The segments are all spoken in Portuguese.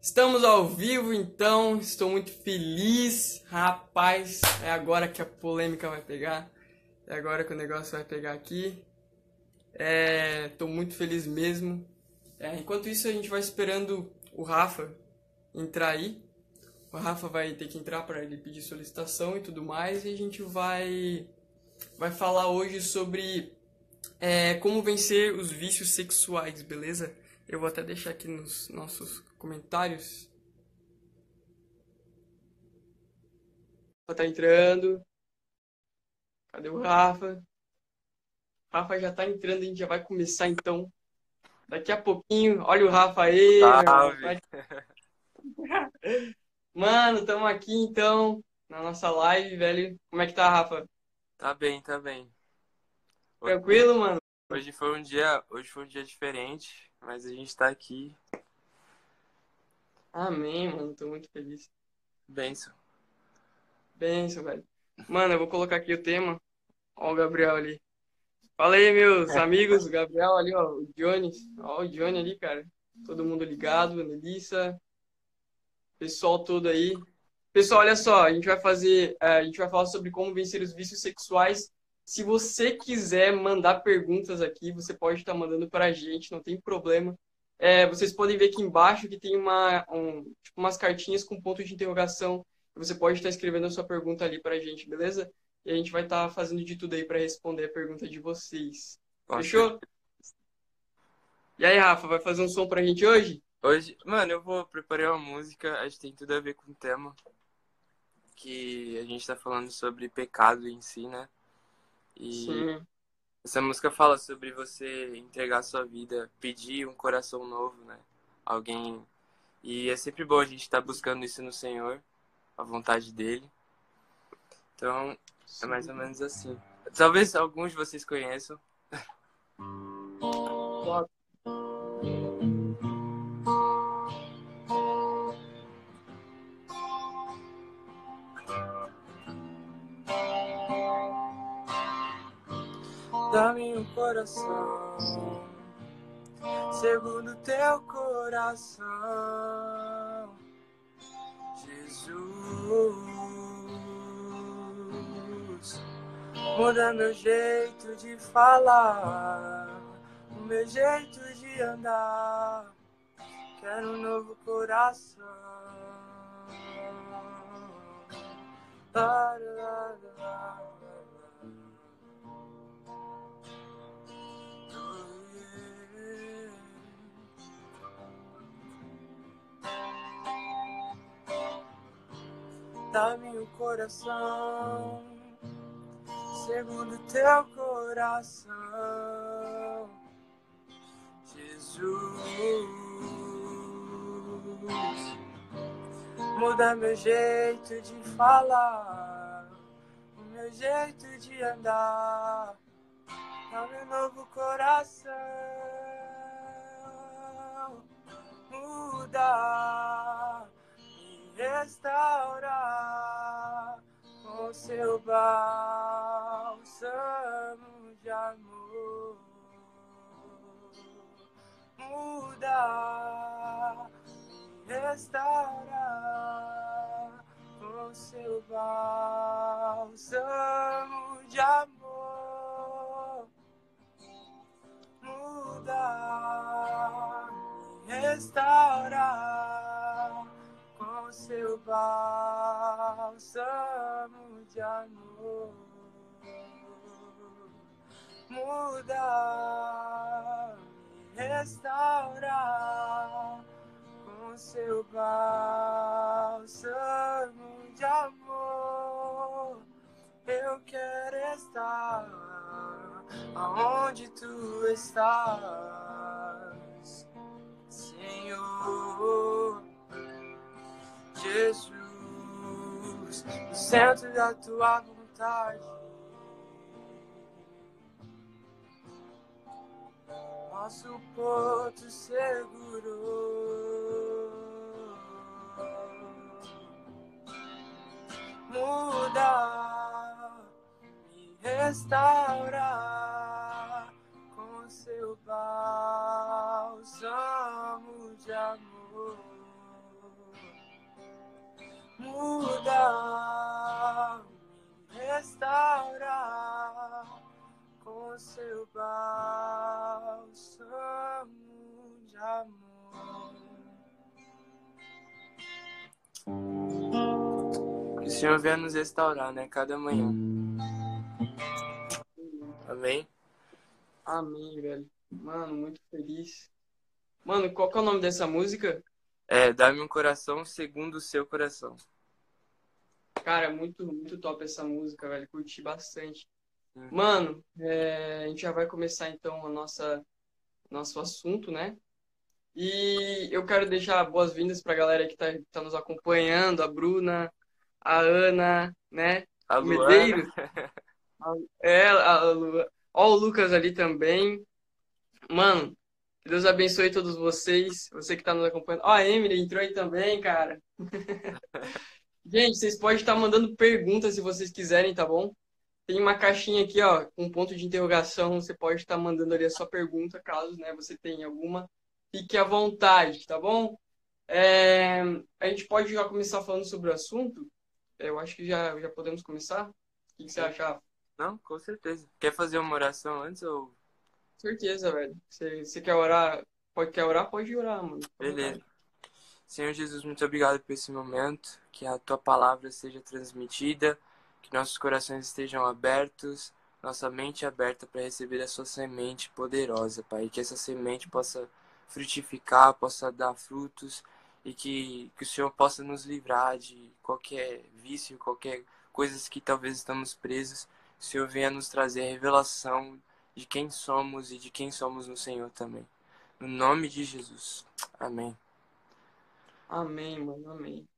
Estamos ao vivo, então estou muito feliz, rapaz. É agora que a polêmica vai pegar, é agora que o negócio vai pegar aqui. Estou é, muito feliz mesmo. É, enquanto isso, a gente vai esperando o Rafa entrar aí. O Rafa vai ter que entrar para ele pedir solicitação e tudo mais, e a gente vai vai falar hoje sobre é, como vencer os vícios sexuais, beleza? Eu vou até deixar aqui nos nossos comentários. Rafa tá entrando. Cadê o Rafa? O Rafa já tá entrando, a gente já vai começar então. Daqui a pouquinho, olha o Rafa aí. Mano, estamos aqui então, na nossa live, velho. Como é que tá, Rafa? Tá bem, tá bem. Tranquilo, mano? Hoje foi um dia, hoje foi um dia diferente. Mas a gente tá aqui. Amém, mano. Tô muito feliz. Benção. Benção, velho. Mano, eu vou colocar aqui o tema. Ó o Gabriel ali. Fala aí, meus amigos. O Gabriel ali, ó. O Johnny. Ó o Johnny ali, cara. Todo mundo ligado. Melissa. Pessoal todo aí. Pessoal, olha só. A gente vai fazer... É, a gente vai falar sobre como vencer os vícios sexuais se você quiser mandar perguntas aqui, você pode estar mandando para a gente, não tem problema. É, vocês podem ver aqui embaixo que tem uma, um, tipo, umas cartinhas com ponto de interrogação. Você pode estar escrevendo a sua pergunta ali para a gente, beleza? E a gente vai estar fazendo de tudo aí para responder a pergunta de vocês. Fechou? E aí, Rafa, vai fazer um som para a gente hoje? Hoje, mano, eu vou preparar uma música, acho que tem tudo a ver com o tema. Que a gente está falando sobre pecado em si, né? E Sim. essa música fala sobre você entregar a sua vida, pedir um coração novo, né? Alguém. E é sempre bom a gente estar tá buscando isso no Senhor, a vontade dele. Então, Sim. é mais ou menos assim. Talvez alguns de vocês conheçam. Dá-me um coração segundo teu coração, Jesus. Muda meu jeito de falar, o meu jeito de andar. Quero um novo coração. Lá, lá, lá, Dá-me o coração, segundo teu coração, Jesus. Muda meu jeito de falar, o meu jeito de andar. Dá-me um novo coração, muda restaurar com seu bálsamo de amor. Muda e restaurar com seu bálsamo de amor. Restaurar seu bálsamo de amor muda e restaura com seu bálsamo de amor. Eu quero estar aonde tu estás, Senhor. Jesus, no centro da tua vontade. Nosso porto seguro. Muda restaurar seu bálsamo de amor. Muda, me restaurar com seu bálsamo de amor. O Senhor venha nos restaurar, né? Cada manhã. Amém? Amém, velho. Mano, muito feliz. Mano, qual que é o nome dessa música? É, dá-me um coração segundo o seu coração. Cara, muito, muito top essa música, velho. Curti bastante. Uhum. Mano, é, a gente já vai começar então a nossa nosso assunto, né? E eu quero deixar boas-vindas para a galera que está tá nos acompanhando, a Bruna, a Ana, né? A o Medeiros. É, a Lu... Ó, o Lucas ali também. Mano, Deus abençoe todos vocês. Você que está nos acompanhando. Ó, a Emily entrou aí também, cara. Gente, vocês podem estar mandando perguntas se vocês quiserem, tá bom? Tem uma caixinha aqui, ó, com um ponto de interrogação. Você pode estar mandando ali a sua pergunta, caso né, você tenha alguma. Fique à vontade, tá bom? É, a gente pode já começar falando sobre o assunto. Eu acho que já, já podemos começar. O que, que você acha? Não, com certeza. Quer fazer uma oração antes ou. Certeza, velho. Você, você quer orar? Pode quer orar? Pode orar, mano. Beleza. Senhor Jesus, muito obrigado por esse momento. Que a tua palavra seja transmitida, que nossos corações estejam abertos, nossa mente aberta para receber a sua semente poderosa, Pai. Que essa semente possa frutificar, possa dar frutos e que, que o Senhor possa nos livrar de qualquer vício, qualquer coisas que talvez estamos presos. O Senhor venha nos trazer revelação de quem somos e de quem somos no Senhor também. No nome de Jesus. Amém. Amém, mano. Amém.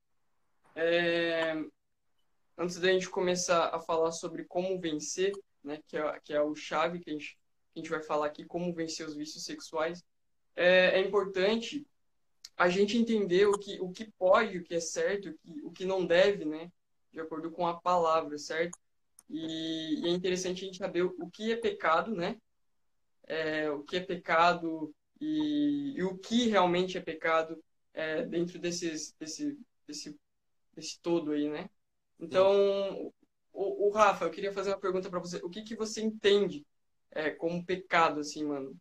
É... Antes da gente começar a falar sobre como vencer, né, que é, que é o chave que a, gente, que a gente vai falar aqui, como vencer os vícios sexuais, é, é importante a gente entender o que, o que pode, o que é certo, o que, o que não deve, né? De acordo com a palavra, certo? E, e é interessante a gente saber o que é pecado, né? É, o que é pecado e, e, o que realmente é pecado é, dentro desses, desse, desse, desse todo aí, né? Então, o, o Rafa, eu queria fazer uma pergunta para você. O que, que você entende é, como pecado, assim, mano?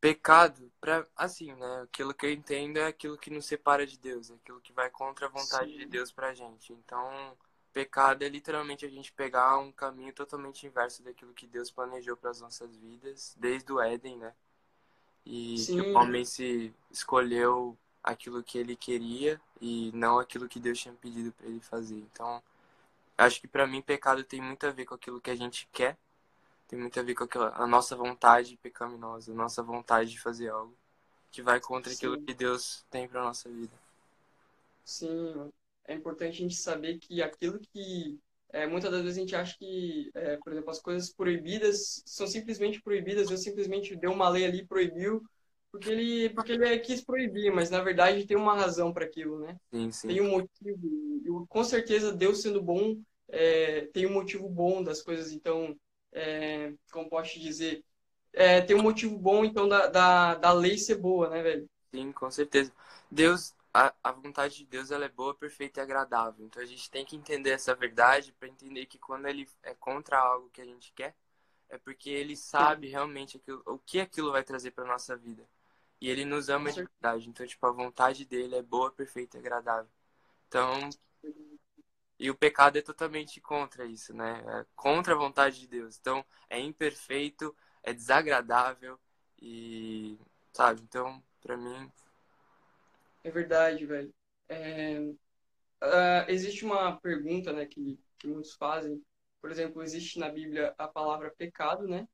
Pecado, pra, assim, né? Aquilo que eu entendo é aquilo que nos separa de Deus, é aquilo que vai contra a vontade Sim. de Deus pra gente. Então, pecado é literalmente a gente pegar um caminho totalmente inverso daquilo que Deus planejou para as nossas vidas, desde o Éden, né? E Sim. que o homem se escolheu aquilo que ele queria e não aquilo que Deus tinha pedido para ele fazer. Então, acho que para mim pecado tem muito a ver com aquilo que a gente quer tem muito a ver com aquela, a nossa vontade pecaminosa, a nossa vontade de fazer algo que vai contra Sim. aquilo que Deus tem para nossa vida. Sim, é importante a gente saber que aquilo que é, muitas das vezes a gente acha que, é, por exemplo, as coisas proibidas são simplesmente proibidas, Deus simplesmente deu uma lei ali proibiu porque ele porque ele quis proibir, mas na verdade tem uma razão para aquilo, né? Sim, sim. Tem um motivo. E, com certeza Deus sendo bom é, tem um motivo bom das coisas. Então é, como posso te dizer, é, tem um motivo bom, então, da, da, da lei ser boa, né, velho? Sim, com certeza. Deus, a, a vontade de Deus, ela é boa, perfeita e agradável. Então, a gente tem que entender essa verdade para entender que quando ele é contra algo que a gente quer, é porque ele sabe realmente aquilo, o que aquilo vai trazer para nossa vida. E ele nos ama de verdade. Então, tipo, a vontade dele é boa, perfeita e agradável. Então, e o pecado é totalmente contra isso, né? É contra a vontade de Deus. Então, é imperfeito, é desagradável e, sabe? Então, para mim. É verdade, velho. É... Uh, existe uma pergunta, né, que, que muitos fazem. Por exemplo, existe na Bíblia a palavra pecado, né?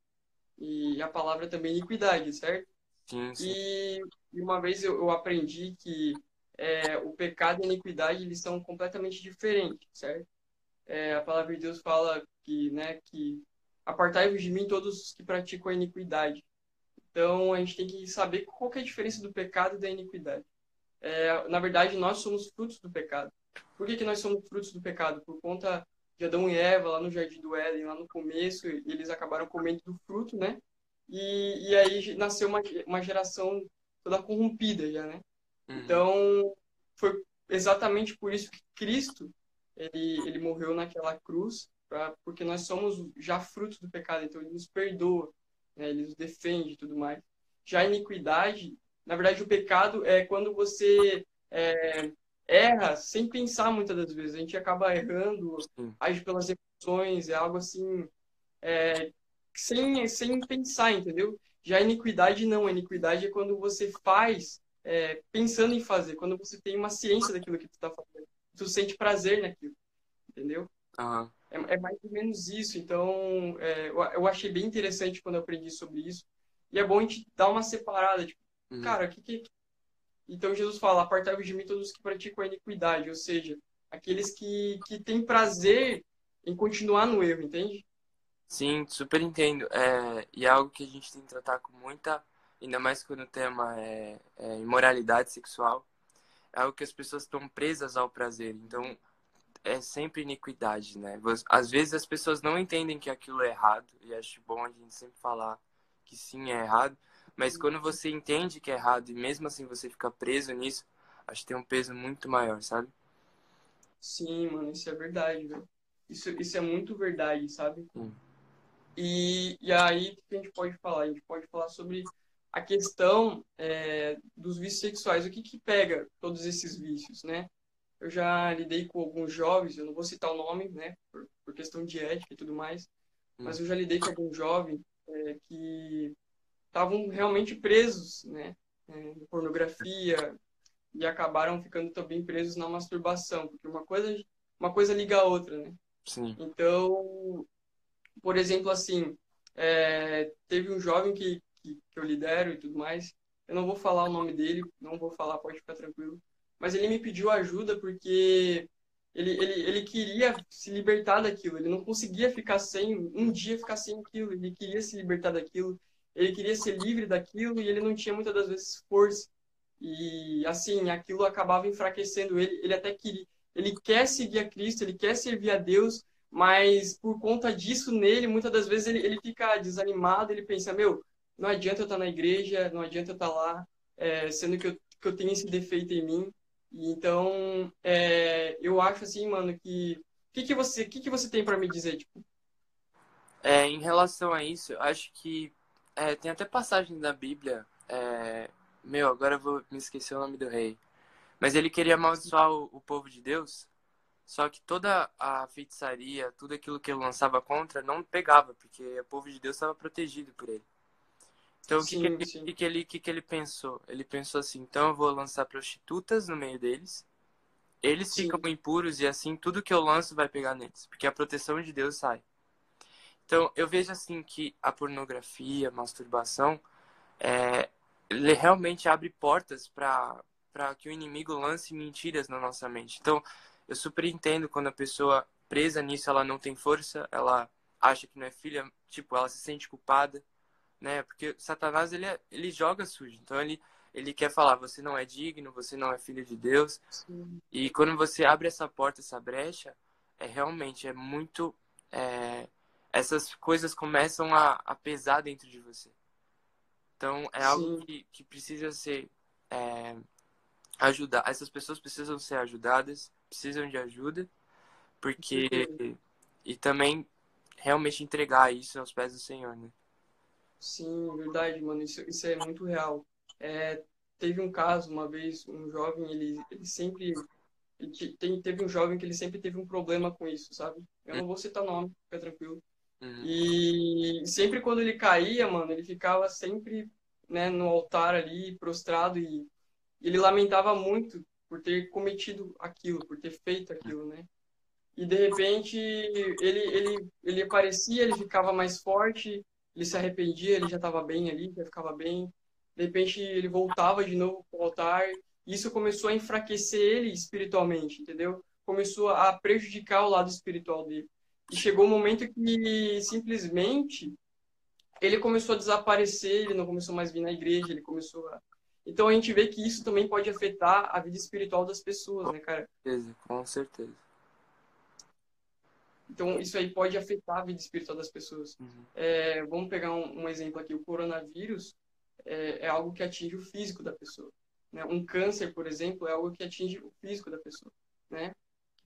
E a palavra também iniquidade, certo? Sim, sim. E, e uma vez eu, eu aprendi que é, o pecado e a iniquidade eles são completamente diferentes, certo? É, a palavra de Deus fala que, né, que apartai-vos de mim todos os que praticam a iniquidade. Então a gente tem que saber qual que é a diferença do pecado e da iniquidade. É, na verdade, nós somos frutos do pecado. Por que, que nós somos frutos do pecado? Por conta de Adão e Eva lá no Jardim do Éden, lá no começo, eles acabaram comendo do fruto, né? E, e aí nasceu uma, uma geração toda corrompida já, né? Uhum. Então, foi exatamente por isso que Cristo, ele, ele morreu naquela cruz, pra, porque nós somos já frutos do pecado, então ele nos perdoa, né? ele nos defende e tudo mais. Já a iniquidade, na verdade, o pecado é quando você é, erra sem pensar muitas das vezes. A gente acaba errando, age pelas emoções, é algo assim, é, sem, sem pensar, entendeu? Já a iniquidade não. A iniquidade é quando você faz é, pensando em fazer, quando você tem uma ciência daquilo que tu está fazendo. Tu sente prazer naquilo, entendeu? Uhum. É, é, mais ou menos isso. Então, é, eu, eu achei bem interessante quando eu aprendi sobre isso. E é bom a gente dar uma separada, tipo, uhum. cara, o que, que então Jesus fala: apartai-vos de mim todos os que praticam a iniquidade, ou seja, aqueles que, que têm prazer em continuar no erro, entende? Sim, super entendo. É, e é algo que a gente tem que tratar com muita, ainda mais quando o tema é, é imoralidade sexual, é algo que as pessoas estão presas ao prazer. Então, é sempre iniquidade, né? Às vezes as pessoas não entendem que aquilo é errado, e acho bom a gente sempre falar que sim, é errado, mas quando você entende que é errado e mesmo assim você fica preso nisso, acho que tem um peso muito maior, sabe? Sim, mano, isso é verdade, velho. Isso, isso é muito verdade, sabe? E, e aí, o que a gente pode falar? A gente pode falar sobre a questão é, dos vícios sexuais. O que que pega todos esses vícios, né? Eu já lidei com alguns jovens, eu não vou citar o nome, né? Por, por questão de ética e tudo mais. Mas eu já lidei com algum jovem é, que estavam realmente presos, né, é, em pornografia e acabaram ficando também presos na masturbação, porque uma coisa uma coisa liga a outra, né? Sim. Então, por exemplo, assim, é, teve um jovem que, que, que eu lidero e tudo mais. Eu não vou falar o nome dele, não vou falar, pode ficar tranquilo. Mas ele me pediu ajuda porque ele, ele, ele queria se libertar daquilo. Ele não conseguia ficar sem, um dia ficar sem aquilo. Ele queria se libertar daquilo ele queria ser livre daquilo e ele não tinha muitas das vezes força. E assim, aquilo acabava enfraquecendo ele. Ele até queria, ele quer seguir a Cristo, ele quer servir a Deus, mas por conta disso nele, muitas das vezes ele, ele fica desanimado, ele pensa, meu, não adianta eu estar na igreja, não adianta eu estar lá, é, sendo que eu, que eu tenho esse defeito em mim. E então, é, eu acho assim, mano, que o que, que você, que, que você tem para me dizer, tipo? É, em relação a isso, eu acho que é, tem até passagem da Bíblia. É... Meu, agora eu vou me esquecer o nome do rei. Mas ele queria amaldiçoar o, o povo de Deus. Só que toda a feitiçaria, tudo aquilo que ele lançava contra, não pegava, porque o povo de Deus estava protegido por ele. Então, o que, que, ele, que, que, ele, que, que ele pensou? Ele pensou assim: então eu vou lançar prostitutas no meio deles, eles sim. ficam impuros e assim tudo que eu lanço vai pegar neles, porque a proteção de Deus sai. Então, eu vejo assim que a pornografia, a masturbação, é, ele realmente abre portas para que o inimigo lance mentiras na nossa mente. Então, eu super entendo quando a pessoa presa nisso, ela não tem força, ela acha que não é filha, tipo, ela se sente culpada, né? Porque Satanás, ele, é, ele joga sujo. Então, ele, ele quer falar, você não é digno, você não é filho de Deus. Sim. E quando você abre essa porta, essa brecha, é realmente, é muito... É, essas coisas começam a, a pesar dentro de você. Então, é Sim. algo que, que precisa ser é, ajudar. Essas pessoas precisam ser ajudadas, precisam de ajuda, porque. E também realmente entregar isso aos pés do Senhor, né? Sim, verdade, mano. Isso, isso é muito real. É, teve um caso, uma vez, um jovem, ele, ele sempre. Ele tem, teve um jovem que ele sempre teve um problema com isso, sabe? Eu não vou citar nome, fica tranquilo. Uhum. E sempre quando ele caía, mano, ele ficava sempre né, no altar ali, prostrado, e ele lamentava muito por ter cometido aquilo, por ter feito aquilo, né? E de repente ele, ele, ele aparecia, ele ficava mais forte, ele se arrependia, ele já estava bem ali, já ficava bem. De repente ele voltava de novo para o altar, isso começou a enfraquecer ele espiritualmente, entendeu? Começou a prejudicar o lado espiritual dele. E chegou um momento que simplesmente ele começou a desaparecer, ele não começou mais a vir na igreja, ele começou a. Então a gente vê que isso também pode afetar a vida espiritual das pessoas, né, cara? Com certeza, com certeza. Então, isso aí pode afetar a vida espiritual das pessoas. Uhum. É, vamos pegar um, um, exemplo aqui. O coronavírus é, é, algo que atinge o físico da pessoa. Né? Um câncer, por exemplo, é algo que atinge o físico da pessoa. Né?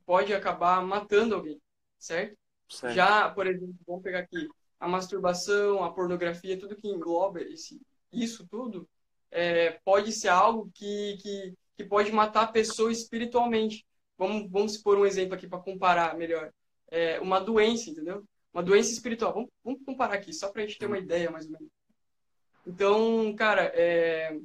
Pode acabar matando alguém, certo? Certo? Já, por exemplo, vamos pegar aqui a masturbação, a pornografia, tudo que engloba esse, isso tudo, é, pode ser algo que, que, que pode matar a pessoa espiritualmente. Vamos, vamos supor um exemplo aqui para comparar melhor. É, uma doença, entendeu? Uma doença espiritual. Vamos, vamos comparar aqui, só para a gente ter uma ideia mais ou menos. Então, cara, é,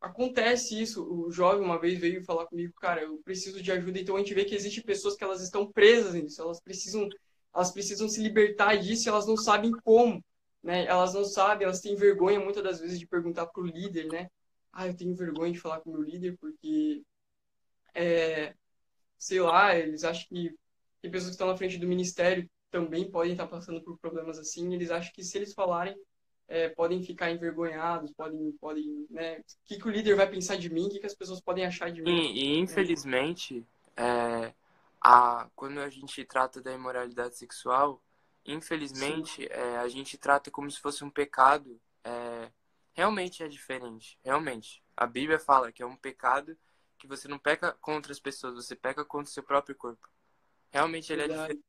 acontece isso. O jovem uma vez veio falar comigo, cara, eu preciso de ajuda. Então a gente vê que existem pessoas que elas estão presas nisso, elas precisam elas precisam se libertar disso e elas não sabem como, né? Elas não sabem, elas têm vergonha muitas das vezes de perguntar pro líder, né? Ah, eu tenho vergonha de falar com o meu líder porque, é, sei lá, eles acham que tem pessoas que estão na frente do ministério também podem estar passando por problemas assim. eles acham que se eles falarem, é, podem ficar envergonhados, podem, podem, né? O que, que o líder vai pensar de mim? O que, que as pessoas podem achar de mim? E, e infelizmente, é, a, quando a gente trata da imoralidade sexual, infelizmente, é, a gente trata como se fosse um pecado. É, realmente é diferente, realmente. A Bíblia fala que é um pecado que você não peca contra as pessoas, você peca contra o seu próprio corpo. Realmente ele é diferente.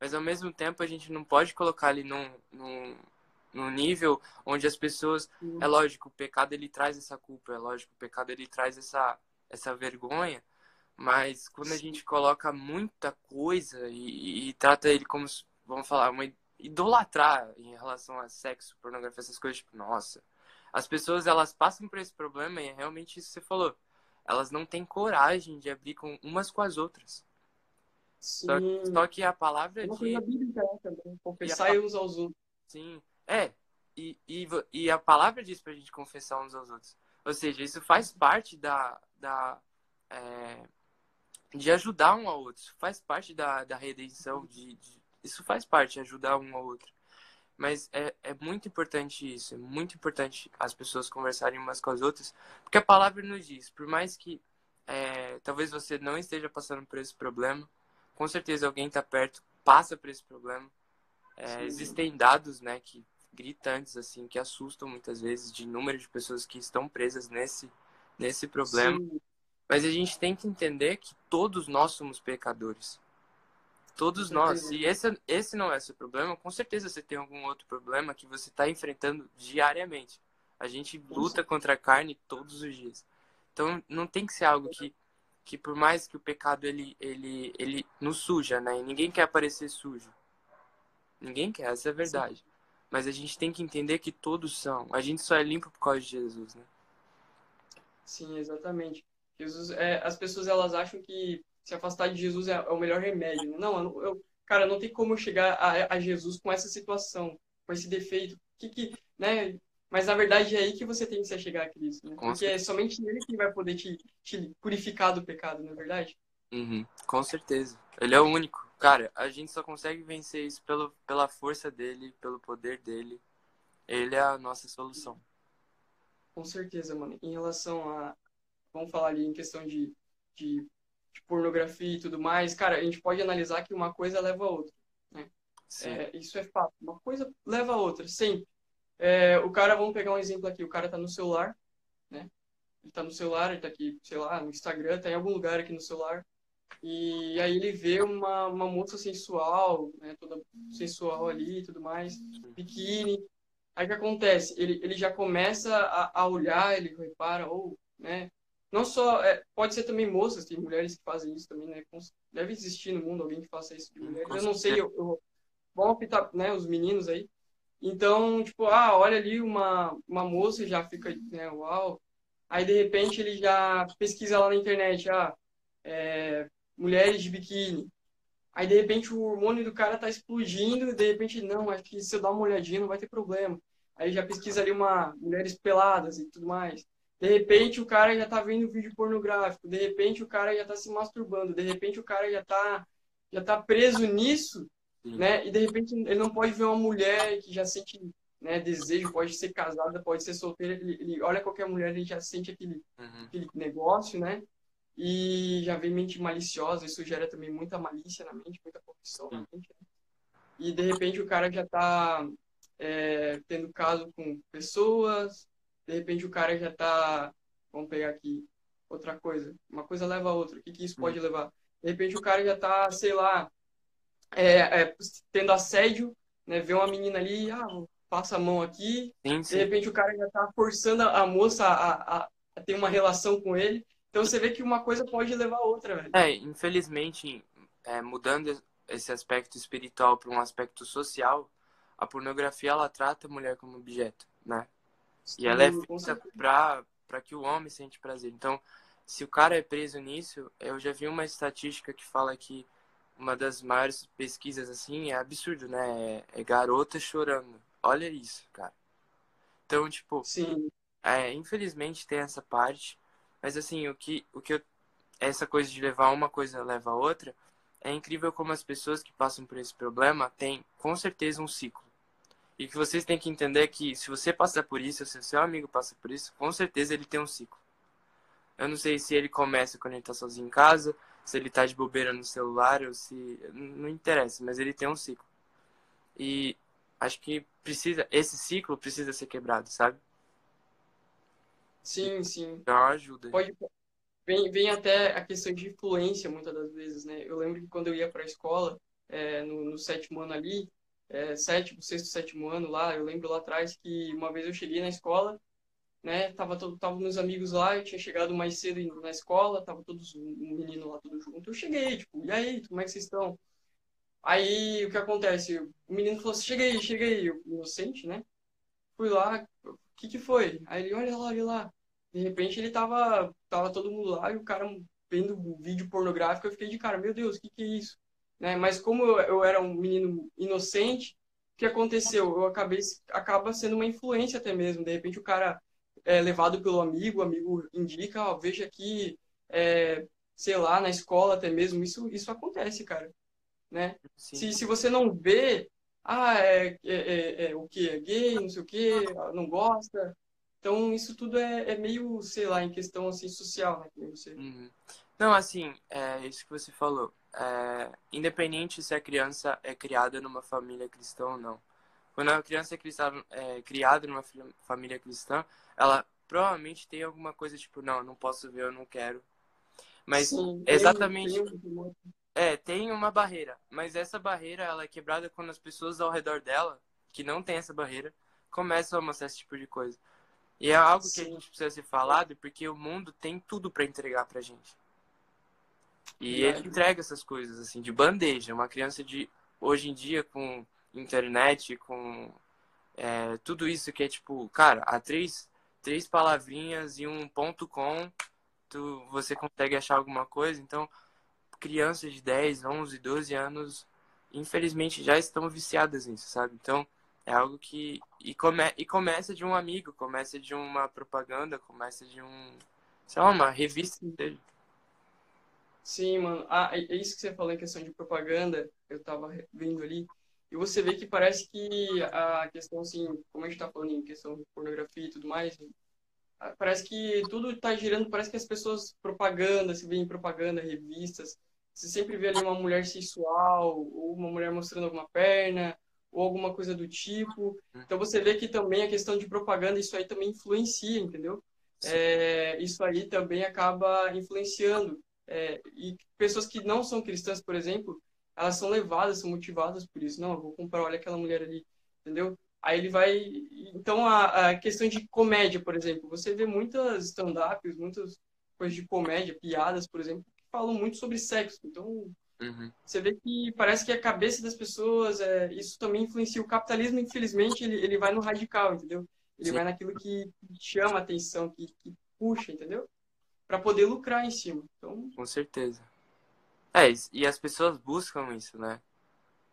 Mas ao mesmo tempo a gente não pode colocar ele num, num, num nível onde as pessoas. É lógico, o pecado ele traz essa culpa, é lógico, o pecado ele traz essa, essa vergonha. Mas quando a gente coloca muita coisa e, e trata ele como, vamos falar, uma idolatrar em relação a sexo, pornografia, essas coisas, tipo, nossa. As pessoas, elas passam por esse problema e é realmente isso que você falou. Elas não têm coragem de abrir com umas com as outras. Só, só, que a palavra é uma de... bíblica né, também. Confessar a... uns aos outros. Sim. É. E, e, e a palavra diz pra gente confessar uns aos outros. Ou seja, isso faz parte da, da, é, de ajudar um ao outro. Isso faz parte da, da redenção, de, de, isso faz parte ajudar um ao outro. Mas é, é muito importante isso, é muito importante as pessoas conversarem umas com as outras, porque a palavra nos diz, por mais que é, talvez você não esteja passando por esse problema, com certeza alguém está perto, passa por esse problema. É, existem dados, né, que gritantes assim, que assustam muitas vezes de número de pessoas que estão presas nesse nesse problema. Sim. Mas a gente tem que entender que todos nós somos pecadores. Todos nós. Se esse, esse não é seu problema, com certeza você tem algum outro problema que você está enfrentando diariamente. A gente luta contra a carne todos os dias. Então não tem que ser algo que, que por mais que o pecado ele, ele, ele nos suja, né? E ninguém quer aparecer sujo. Ninguém quer, essa é a verdade. Sim. Mas a gente tem que entender que todos são. A gente só é limpo por causa de Jesus, né? Sim, exatamente. Jesus, é, as pessoas elas acham que se afastar de Jesus é, é o melhor remédio. Não, eu, eu, cara, não tem como eu chegar a, a, Jesus com essa situação, com esse defeito. Que, que, né? Mas na verdade é aí que você tem que se chegar a Cristo, né? Porque certeza. é somente Ele que vai poder te, te purificar do pecado, não é verdade? Uhum, com certeza. Ele é o único. Cara, a gente só consegue vencer isso pelo, pela força dele, pelo poder dele. Ele é a nossa solução. Com certeza, mano. Em relação a, vamos falar ali em questão de, de, de, pornografia e tudo mais, cara, a gente pode analisar que uma coisa leva a outra. Né? É, isso é fato. Uma coisa leva a outra, sempre. É, o cara, vamos pegar um exemplo aqui, o cara tá no celular, né? Ele tá no celular, ele tá aqui, sei lá, no Instagram, tá em algum lugar aqui no celular. E aí ele vê uma, uma moça sensual, né? Toda sensual ali e tudo mais, biquíni. Aí o que acontece? Ele, ele já começa a, a olhar, ele repara, ou, né? Não só, é, pode ser também moças, tem mulheres que fazem isso também, né? Deve existir no mundo alguém que faça isso de mulheres. Eu não sei, eu, eu vão optar, né, os meninos aí. Então, tipo, ah, olha ali uma, uma moça já fica, né, uau. Aí, de repente, ele já pesquisa lá na internet, ah, é, mulheres de biquíni. Aí, de repente, o hormônio do cara tá explodindo, de repente, não, acho que se eu dar uma olhadinha não vai ter problema. Aí já pesquisa ali uma mulheres peladas e tudo mais. De repente o cara já tá vendo vídeo pornográfico, de repente o cara já tá se masturbando, de repente o cara já tá já tá preso nisso, Sim. né? E de repente ele não pode ver uma mulher que já sente né, desejo, pode ser casada, pode ser solteira, ele, ele olha qualquer mulher, ele já sente aquele, uhum. aquele negócio, né? e já vem mente maliciosa, isso gera também muita malícia na mente, muita corrupção na mente. Né? E de repente o cara já está é, tendo caso com pessoas, de repente o cara já está, vamos pegar aqui outra coisa, uma coisa leva a outra, o que, que isso pode levar? De repente o cara já está, sei lá, é, é, tendo assédio, né, vê uma menina ali, ah, passa a mão aqui, sim, sim. de repente o cara já está forçando a moça a, a, a ter uma relação com ele, então você vê que uma coisa pode levar a outra, velho. É, infelizmente, é, mudando esse aspecto espiritual para um aspecto social, a pornografia ela trata a mulher como objeto, né? E ela é feita para que o homem sente prazer. Então, se o cara é preso nisso, eu já vi uma estatística que fala que uma das maiores pesquisas assim é absurdo, né? É, é garota chorando. Olha isso, cara. Então, tipo, Sim. É, infelizmente tem essa parte, mas assim, o que, o que eu, essa coisa de levar uma coisa leva a outra, é incrível como as pessoas que passam por esse problema têm com certeza um ciclo. E que vocês têm que entender que se você passar por isso, se o seu amigo passa por isso, com certeza ele tem um ciclo. Eu não sei se ele começa quando ele tá sozinho em casa, se ele tá de bobeira no celular, ou se. Não interessa, mas ele tem um ciclo. E acho que precisa. Esse ciclo precisa ser quebrado, sabe? Sim, sim. Dá uma ajuda. Pode, vem, vem até a questão de influência, muitas das vezes, né? Eu lembro que quando eu ia para a escola, é, no, no, sétimo ano ali, é, sétimo, sexto, sétimo ano lá, eu lembro lá atrás que uma vez eu cheguei na escola, né? Tava, todo, tava meus amigos lá, eu tinha chegado mais cedo na escola, tava todos, um menino lá, tudo junto. Eu cheguei, tipo, e aí, como é que vocês estão? Aí, o que acontece? O menino falou assim, cheguei, cheguei, eu, inocente, né? Fui lá, o que que foi? Aí ele, olha lá, olha lá. De repente ele tava, tava todo mundo lá e o cara vendo o vídeo pornográfico, eu fiquei de cara, meu Deus, o que, que é isso? Né? Mas como eu, era um menino inocente, o que aconteceu? Eu acabei, acaba sendo uma influência até mesmo. De repente o cara é levado pelo amigo, o amigo indica, ó, veja aqui, é, sei lá, na escola até mesmo, isso, isso acontece, cara. Né? Se, se você não vê, ah, é, é, é, é o que? É gay, não sei o que, não gosta, então, isso tudo é, é meio, sei lá, em questão assim, social, né? Você... Uhum. Não, assim, é isso que você falou. É, independente se a criança é criada numa família cristã ou não. Quando a criança é, cristã, é criada numa família cristã, ela provavelmente tem alguma coisa tipo, não, não posso ver, eu não quero. Mas Sim, exatamente. É, tem uma barreira. Mas essa barreira ela é quebrada quando as pessoas ao redor dela, que não tem essa barreira, começam a mostrar esse tipo de coisa. E é algo Sim. que a gente precisa ser falado porque o mundo tem tudo para entregar pra gente. E ele entrega essas coisas assim de bandeja. Uma criança de hoje em dia com internet, com é, tudo isso que é tipo, cara, há três, três palavrinhas e um ponto com, tu, você consegue achar alguma coisa. Então, crianças de 10, 11, 12 anos, infelizmente já estão viciadas nisso, sabe? Então, é algo que. E, come, e começa de um amigo, começa de uma propaganda, começa de um. Sei lá, uma revista dele. Sim, mano. Ah, é, é isso que você falou em questão de propaganda, eu tava vendo ali. E você vê que parece que a questão, assim, como a gente tá falando em questão de pornografia e tudo mais, parece que tudo tá girando, parece que as pessoas, propaganda, se vê em propaganda, revistas, você sempre vê ali uma mulher sensual, ou uma mulher mostrando alguma perna, ou alguma coisa do tipo. Então você vê que também a questão de propaganda, isso aí também influencia, entendeu? É, isso aí também acaba influenciando. É, e pessoas que não são cristãs, por exemplo, elas são levadas, são motivadas por isso. Não, eu vou comprar, olha aquela mulher ali, entendeu? Aí ele vai. Então a, a questão de comédia, por exemplo, você vê muitas stand-ups, muitas coisas de comédia, piadas, por exemplo, que falam muito sobre sexo. Então Uhum. Você vê que parece que a cabeça das pessoas, é, isso também influencia. O capitalismo, infelizmente, ele, ele vai no radical, entendeu? Ele Sim. vai naquilo que chama atenção, que, que puxa, entendeu? Para poder lucrar em cima. Então... Com certeza. É, e as pessoas buscam isso, né?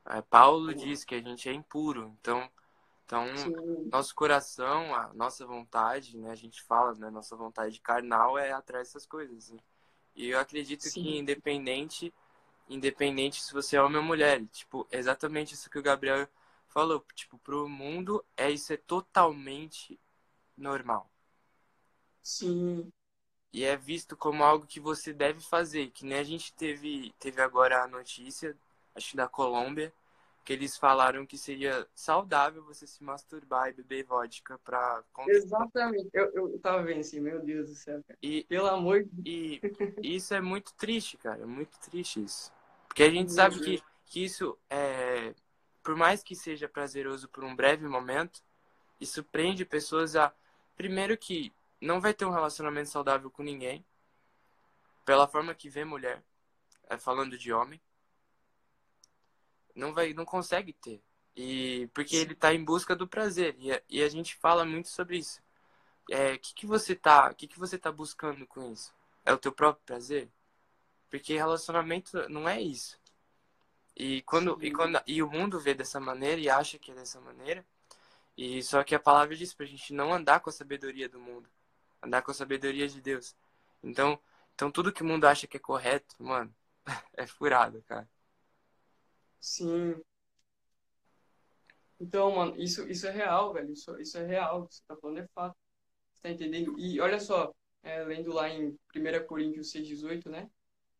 É, Paulo Sim. diz que a gente é impuro, então, então nosso coração, a nossa vontade, né? A gente fala, né? Nossa vontade carnal é atrás dessas coisas. Né? E eu acredito Sim. que independente independente se você é homem ou mulher. Tipo, exatamente isso que o Gabriel falou. Tipo, pro mundo é isso é totalmente normal. Sim. E é visto como algo que você deve fazer. Que nem a gente teve, teve agora a notícia, acho que da Colômbia, que eles falaram que seria saudável você se masturbar e beber vodka pra... Exatamente. Eu, eu tava vendo assim, meu Deus do céu, cara. E, Pelo amor de E isso é muito triste, cara. É muito triste isso. Porque a gente sabe que, que isso é... Por mais que seja prazeroso por um breve momento, isso prende pessoas a... Primeiro que não vai ter um relacionamento saudável com ninguém. Pela forma que vê mulher. É falando de homem não vai não consegue ter e porque ele está em busca do prazer e a, e a gente fala muito sobre isso é que que você tá que que você tá buscando com isso é o teu próprio prazer porque relacionamento não é isso e quando Sim. e quando e o mundo vê dessa maneira e acha que é dessa maneira e só que a palavra diz pra gente não andar com a sabedoria do mundo andar com a sabedoria de Deus então então tudo que o mundo acha que é correto mano é furado cara Sim. Então, mano, isso, isso é real, velho. Isso, isso é real. O que você tá falando é fato. Você tá entendendo? E olha só, é, lendo lá em 1 Coríntios 6,18, né?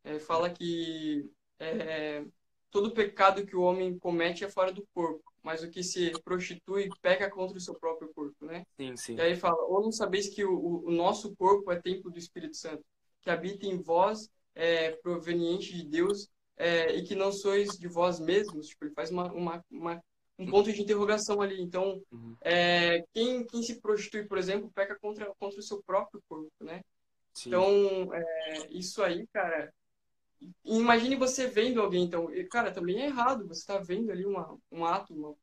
É, fala que é, todo pecado que o homem comete é fora do corpo, mas o que se prostitui peca contra o seu próprio corpo, né? Sim, sim. E aí fala, ou não sabeis que o, o nosso corpo é templo do Espírito Santo, que habita em vós, é, proveniente de Deus, é, e que não sois de vós mesmos. Tipo, ele faz uma, uma, uma um ponto de interrogação ali. Então, uhum. é, quem, quem se prostitui, por exemplo, peca contra, contra o seu próprio corpo, né? Sim. Então, é, isso aí, cara. Imagine você vendo alguém, então. Cara, também é errado. Você está vendo ali uma, um ato, uma,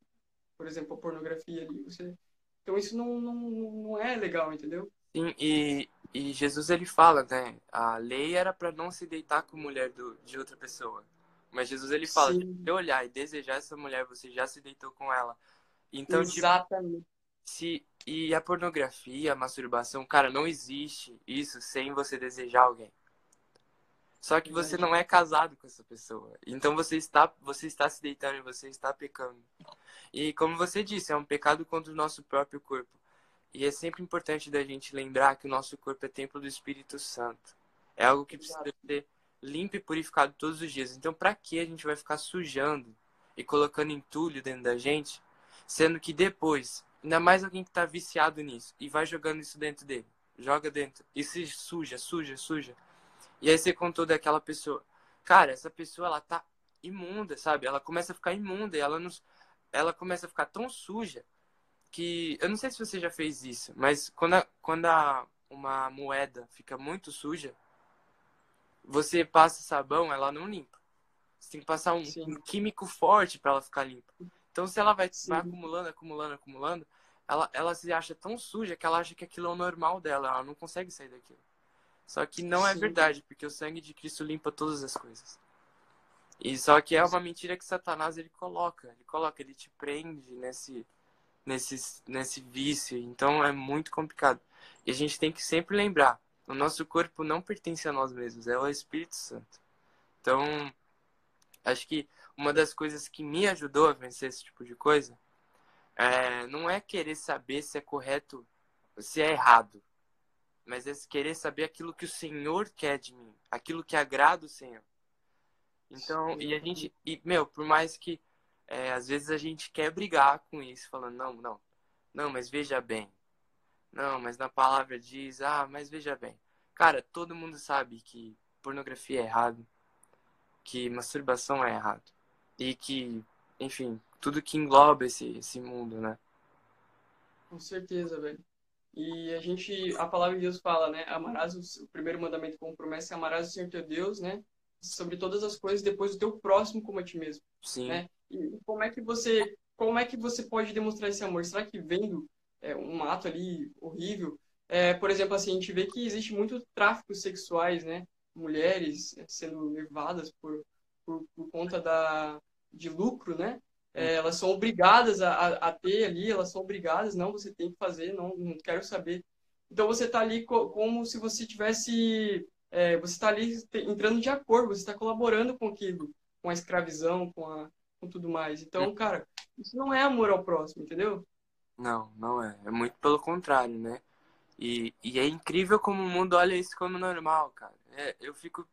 por exemplo, a pornografia ali. Você, então, isso não, não, não é legal, entendeu? Sim, e, e Jesus ele fala, né? A lei era para não se deitar com mulher do, de outra pessoa. Mas Jesus ele fala, Sim. se olhar e desejar essa mulher, você já se deitou com ela. Então, tipo, Exatamente. Tipo, se e a pornografia, a masturbação, cara, não existe isso sem você desejar alguém. Só que você não é casado com essa pessoa. Então você está você está se deitando e você está pecando. E como você disse, é um pecado contra o nosso próprio corpo. E é sempre importante da gente lembrar que o nosso corpo é templo do Espírito Santo. É algo que precisa ser limpo e purificado todos os dias. Então, para que a gente vai ficar sujando e colocando entulho dentro da gente, sendo que depois, ainda mais alguém que está viciado nisso e vai jogando isso dentro dele, joga dentro e se suja, suja, suja. E aí você contou daquela pessoa, cara, essa pessoa ela tá imunda, sabe? Ela começa a ficar imunda e ela nos, ela começa a ficar tão suja que eu não sei se você já fez isso, mas quando, a, quando a, uma moeda fica muito suja, você passa sabão, ela não limpa. Você tem que passar um, um químico forte para ela ficar limpa. Então, se ela vai, vai, acumulando, acumulando, acumulando, ela, ela se acha tão suja que ela acha que aquilo é o normal dela. Ela não consegue sair daquilo. Só que não é Sim. verdade, porque o sangue de Cristo limpa todas as coisas. E só que é uma mentira que Satanás ele coloca. Ele coloca, ele te prende nesse nesse, nesse vício. Então é muito complicado. E a gente tem que sempre lembrar: o nosso corpo não pertence a nós mesmos, é o Espírito Santo. Então, acho que uma das coisas que me ajudou a vencer esse tipo de coisa é, não é querer saber se é correto ou se é errado, mas é querer saber aquilo que o Senhor quer de mim, aquilo que agrada o Senhor. Então, e a gente, e, meu, por mais que é, às vezes a gente quer brigar com isso, falando, não, não, não, mas veja bem. Não, mas na palavra diz, ah, mas veja bem. Cara, todo mundo sabe que pornografia é errado, que masturbação é errado. E que, enfim, tudo que engloba esse, esse mundo, né? Com certeza, velho. E a gente, a palavra de Deus fala, né? Amarás o, o primeiro mandamento como promessa, amarás o Senhor teu Deus, né? Sobre todas as coisas, depois o teu próximo como a ti mesmo. Sim. Né? E como é que você, como é que você pode demonstrar esse amor? Será que vendo é, um ato ali horrível? É, por exemplo, assim, a gente vê que existe muito tráfico sexuais, né? Mulheres sendo levadas por, por, por conta da, de lucro, né? É, elas são obrigadas a, a, a, ter ali, elas são obrigadas, não, você tem que fazer, não, não quero saber. Então você está ali co como se você tivesse, é, você está ali entrando de acordo, você está colaborando com aquilo, com a escravidão, com a, com tudo mais. Então, hum. cara, isso não é amor ao próximo, entendeu? Não, não é. É muito pelo contrário, né? E, e é incrível como o mundo olha isso como normal, cara. É, eu fico.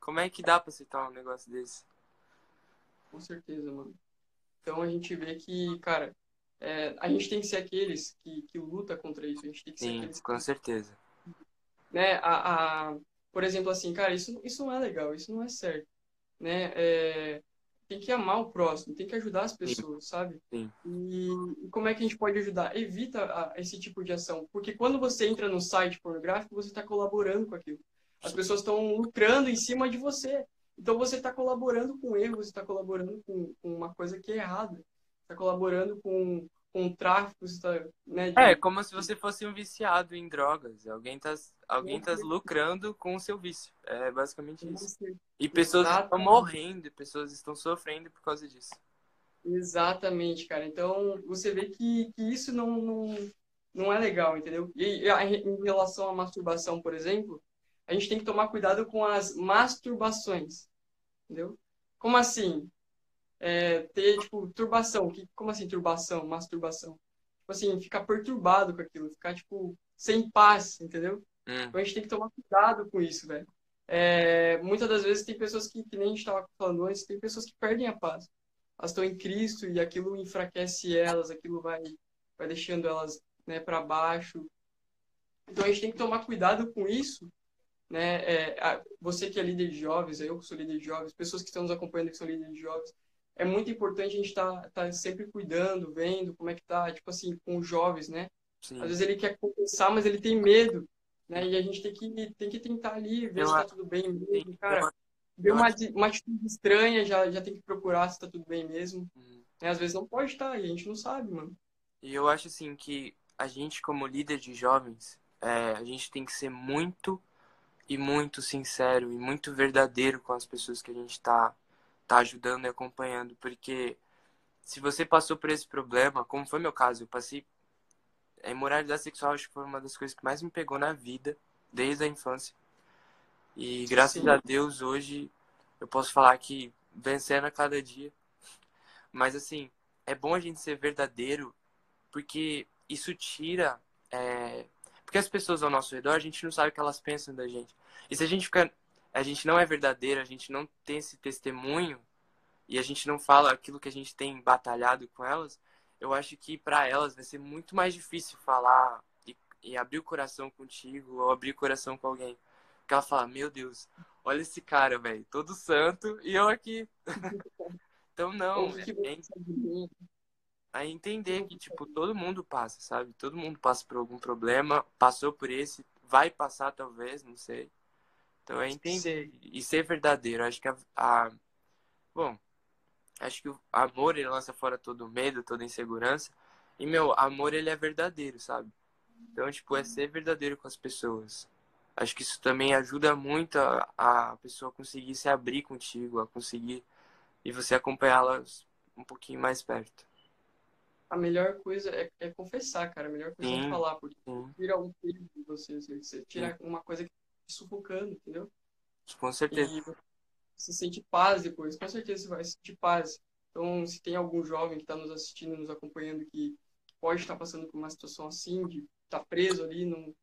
Como é que dá pra citar um negócio desse? Com certeza, mano. Então a gente vê que, cara, é, a gente tem que ser aqueles que, que luta contra isso. A gente tem que Sim, ser aqueles com certeza. Né, a, a, por exemplo, assim, cara, isso, isso não é legal, isso não é certo. Né? É, tem que amar o próximo, tem que ajudar as pessoas, Sim. sabe? Sim. E, e, como é que a gente pode ajudar? Evita a, esse tipo de ação, porque quando você entra no site pornográfico, você está colaborando com aquilo. As pessoas estão lucrando em cima de você. Então você está colaborando com erro, você está colaborando com, com, uma coisa que é errada. Está colaborando com, com tráfico, tá, né? De... É, como se você fosse um viciado em drogas. Alguém está alguém tá lucrando com o seu vício. É basicamente isso. E pessoas Exatamente. estão morrendo, pessoas estão sofrendo por causa disso. Exatamente, cara. Então, você vê que, que isso não, não, não é legal, entendeu? E em relação à masturbação, por exemplo, a gente tem que tomar cuidado com as masturbações, entendeu? Como assim? É, ter, tipo, turbação. Que, como assim turbação, masturbação? Tipo assim, ficar perturbado com aquilo, ficar, tipo, sem paz, entendeu? Hum. Então a gente tem que tomar cuidado com isso, velho. É, muitas das vezes tem pessoas que, que nem a gente estava falando antes, tem pessoas que perdem a paz. Elas estão em Cristo e aquilo enfraquece elas, aquilo vai, vai deixando elas né, para baixo. Então a gente tem que tomar cuidado com isso. Né? É, você que é líder de jovens, eu que sou líder de jovens, pessoas que estão nos acompanhando que são líderes de jovens, é muito importante a gente estar tá, tá sempre cuidando, vendo como é que tá, tipo assim, com os jovens, né? Sim. Às vezes ele quer compensar, mas ele tem medo né? E a gente tem que, tem que tentar ali ver eu se tá tudo bem mesmo, cara. Ver uma, uma atitude estranha, já, já tem que procurar se tá tudo bem mesmo. Hum. Né? Às vezes não pode estar, tá, e a gente não sabe, mano. E eu acho, assim, que a gente, como líder de jovens, é, a gente tem que ser muito e muito sincero e muito verdadeiro com as pessoas que a gente tá, tá ajudando e acompanhando. Porque se você passou por esse problema, como foi meu caso, eu passei a imoralidade sexual acho que foi uma das coisas que mais me pegou na vida, desde a infância. E graças Sim. a Deus hoje eu posso falar que vencendo a cada dia. Mas assim, é bom a gente ser verdadeiro, porque isso tira. É... Porque as pessoas ao nosso redor, a gente não sabe o que elas pensam da gente. E se a gente fica. A gente não é verdadeiro, a gente não tem esse testemunho, e a gente não fala aquilo que a gente tem batalhado com elas, eu acho que para elas vai ser muito mais difícil falar e, e, abrir o coração contigo ou abrir o coração com alguém. Porque ela fala, meu Deus, olha esse cara, velho, todo santo e eu aqui. então não, é, é entender que tipo todo mundo passa, sabe? Todo mundo passa por algum problema, passou por esse, vai passar talvez, não sei. Então é entender e ser verdadeiro. Acho que a, a bom, Acho que o amor ele lança fora todo medo, toda insegurança. E meu, amor ele é verdadeiro, sabe? Então, tipo, é ser verdadeiro com as pessoas. Acho que isso também ajuda muito a, a pessoa conseguir se abrir contigo, a conseguir e você acompanhá-las um pouquinho mais perto. A melhor coisa é, é confessar, cara. A melhor coisa sim, é falar, porque sim. tira um peso de você, você tira sim. uma coisa que tá sufocando, entendeu? Com certeza. E se sente paz depois, com certeza você vai sentir paz. Então, se tem algum jovem que está nos assistindo, nos acompanhando, que pode estar passando por uma situação assim, de estar tá preso ali, num...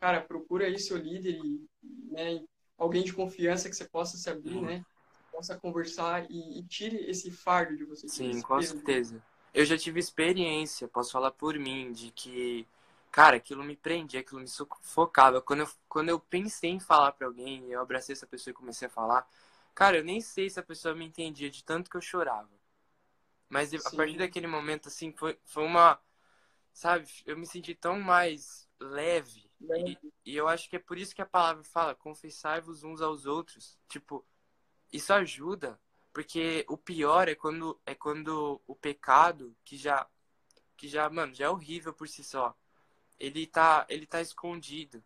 cara, procura aí seu líder e né, alguém de confiança que você possa se abrir, uhum. né? Possa conversar e, e, tire esse fardo de você. Sim, com certeza. Eu já tive experiência, posso falar por mim, de que, cara, aquilo me prendia, aquilo me sufocava. Quando eu, quando eu pensei em falar para alguém, eu abracei essa pessoa e comecei a falar, Cara, eu nem sei se a pessoa me entendia de tanto que eu chorava. Mas Sim. a partir daquele momento, assim, foi, foi uma. Sabe, eu me senti tão mais leve. leve. E, e, eu acho que é por isso que a palavra fala: confessai-vos uns aos outros. Tipo, isso ajuda. Porque o pior é quando, é quando o pecado, que já, que já, mano, já é horrível por si só, ele tá, ele tá escondido.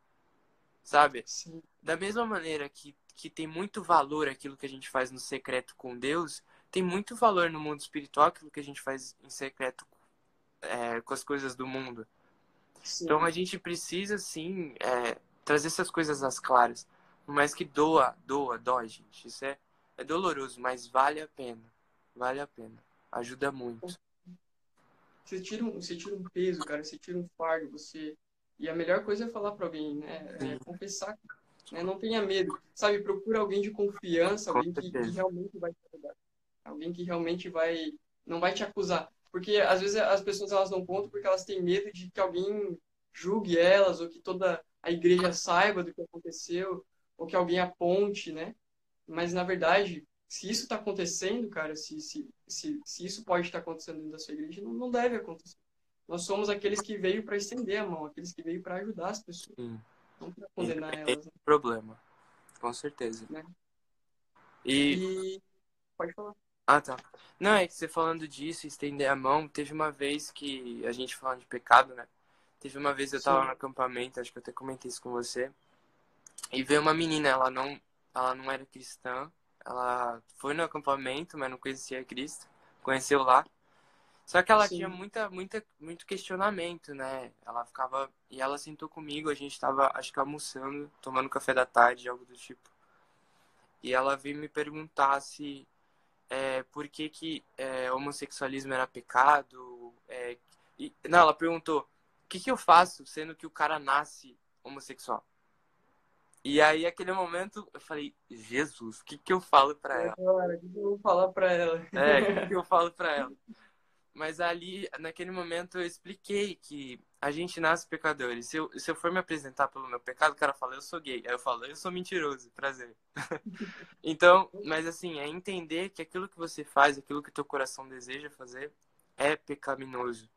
Sabe? Sim. Da mesma maneira que que tem muito valor aquilo que a gente faz no secreto com Deus, tem muito valor no mundo espiritual aquilo que a gente faz em secreto é, com as coisas do mundo. Sim. Então a gente precisa sim é, trazer essas coisas às claras. Por mais que doa, doa, dói, gente. Isso é, é doloroso, mas vale a pena. Vale a pena. Ajuda muito. Você tira um, você tira um peso, cara. Você tira um fardo. Você, E a melhor coisa é falar para alguém, né? É confessar, né? Não tenha medo, sabe? Procura alguém de confiança, alguém que, que realmente vai te ajudar, alguém que realmente vai não vai te acusar, porque às vezes as pessoas elas não contam porque elas têm medo de que alguém julgue elas ou que toda a igreja saiba do que aconteceu ou que alguém aponte, né? Mas na verdade, se isso está acontecendo, cara, se, se, se, se isso pode estar acontecendo dentro da sua igreja, não, não deve acontecer. Nós somos aqueles que veio para estender a mão, aqueles que veio para ajudar as pessoas, Sim. não para condenar e, elas. Né? Problema, com certeza. Né? E... e... pode falar. Ah, tá. Não, é que você falando disso, estender a mão, teve uma vez que a gente falando de pecado, né? Teve uma vez eu tava Sim. no acampamento, acho que eu até comentei isso com você. E veio uma menina, ela não, ela não era cristã, ela foi no acampamento, mas não conhecia Cristo, conheceu lá. Só que ela Sim. tinha muita, muita, muito questionamento, né? Ela ficava. E ela sentou comigo, a gente tava, acho que almoçando, tomando café da tarde, algo do tipo. E ela veio me perguntar se é, por que, que é, homossexualismo era pecado. É, e, não, ela perguntou: o que, que eu faço sendo que o cara nasce homossexual? E aí, aquele momento, eu falei, Jesus, o que, que eu falo pra ela? o que, que eu vou falar pra ela? É, o que, que eu falo pra ela? Mas ali, naquele momento, eu expliquei que a gente nasce pecadores. Se eu, se eu for me apresentar pelo meu pecado, o cara fala, eu sou gay. Aí eu falo, eu sou mentiroso, prazer. então, mas assim, é entender que aquilo que você faz, aquilo que teu coração deseja fazer, é pecaminoso.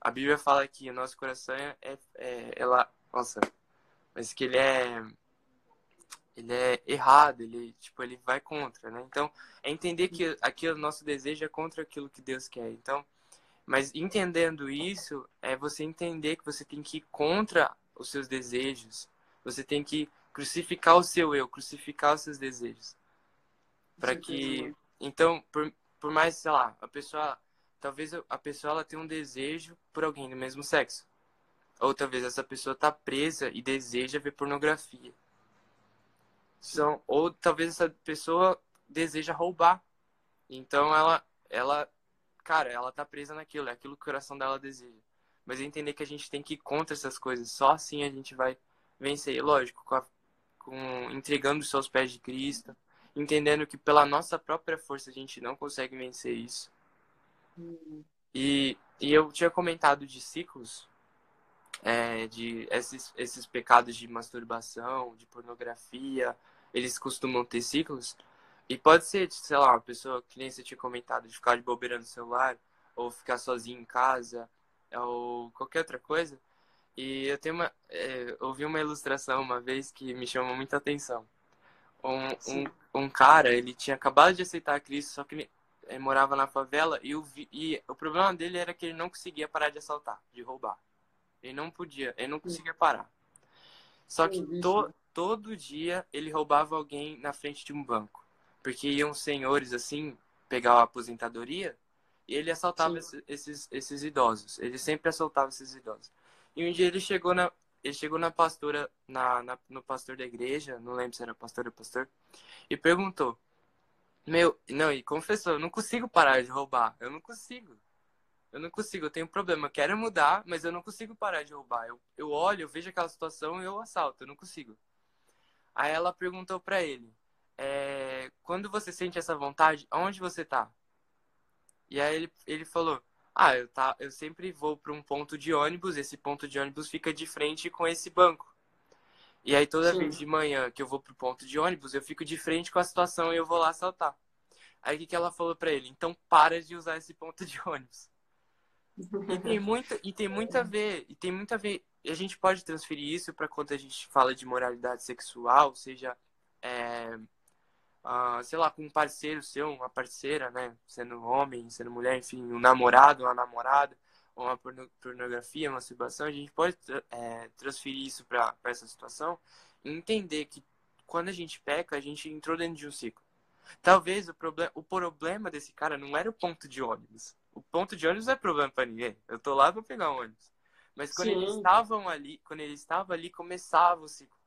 A Bíblia fala que o nosso coração é, é, é ela, nossa, mas que ele é ele é errado, ele tipo ele vai contra, né? Então é entender que aquilo nosso desejo é contra aquilo que Deus quer. Então mas entendendo isso, é você entender que você tem que ir contra os seus desejos. Você tem que crucificar o seu eu, crucificar os seus desejos. Para que então, por, por mais, sei lá, a pessoa talvez a pessoa ela tenha um desejo por alguém do mesmo sexo. Ou talvez essa pessoa tá presa e deseja ver pornografia. São, ou talvez essa pessoa deseja roubar. Então ela ela cara, ela tá presa naquilo, é aquilo que o coração dela deseja. Mas é entender que a gente tem que ir contra essas coisas, só assim a gente vai vencer. E, lógico, com, a, com entregando os seus pés de Cristo, entendendo que pela nossa própria força a gente não consegue vencer isso. Uhum. E, e eu tinha comentado de ciclos, é, de esses, esses pecados de masturbação, de pornografia, eles costumam ter ciclos. E pode ser, sei lá, uma pessoa que nem você tinha comentado, de ficar de bobeira no celular, ou ficar sozinho em casa, ou qualquer outra coisa. E eu tenho uma. É, ouvi uma ilustração uma vez que me chamou muita atenção. Um, um, um, cara, ele tinha acabado de aceitar Cristo, só que ele, ele morava na favela e, vi, e o problema dele era que ele não conseguia parar de assaltar, de roubar. Ele não podia, ele não conseguia parar. Só que to, todo dia ele roubava alguém na frente de um banco. Porque iam senhores assim pegar a aposentadoria e ele assaltava esses, esses, esses idosos. Ele sempre assaltava esses idosos. E um dia ele chegou na, ele chegou na pastora, na, na, no pastor da igreja, não lembro se era pastor ou pastor, e perguntou: Meu, não, e confessou, eu não consigo parar de roubar, eu não consigo. Eu não consigo, eu tenho um problema, eu quero mudar, mas eu não consigo parar de roubar. Eu, eu olho, eu vejo aquela situação e eu assalto, eu não consigo. Aí ela perguntou para ele: é, quando você sente essa vontade, onde você tá? E aí ele, ele falou, ah, eu, tá, eu sempre vou para um ponto de ônibus, esse ponto de ônibus fica de frente com esse banco. E aí toda Sim. vez de manhã que eu vou pro ponto de ônibus, eu fico de frente com a situação e eu vou lá saltar. Aí o que, que ela falou para ele? Então para de usar esse ponto de ônibus. E tem muito, e tem muito a ver, e tem muito a ver. A gente pode transferir isso para quando a gente fala de moralidade sexual, seja é, uh, sei lá, com um parceiro seu, uma parceira, né? Sendo homem, sendo mulher, enfim, um namorado, uma namorada, ou uma pornografia, uma masturbação, a gente pode é, transferir isso para essa situação e entender que quando a gente peca, a gente entrou dentro de um ciclo. Talvez o, problem o problema desse cara não era o ponto de ônibus. O ponto de ônibus não é problema para ninguém. Eu tô lá para pegar um ônibus. Mas quando Sim. eles estavam ali, quando ele estava ali, começava o ciclo.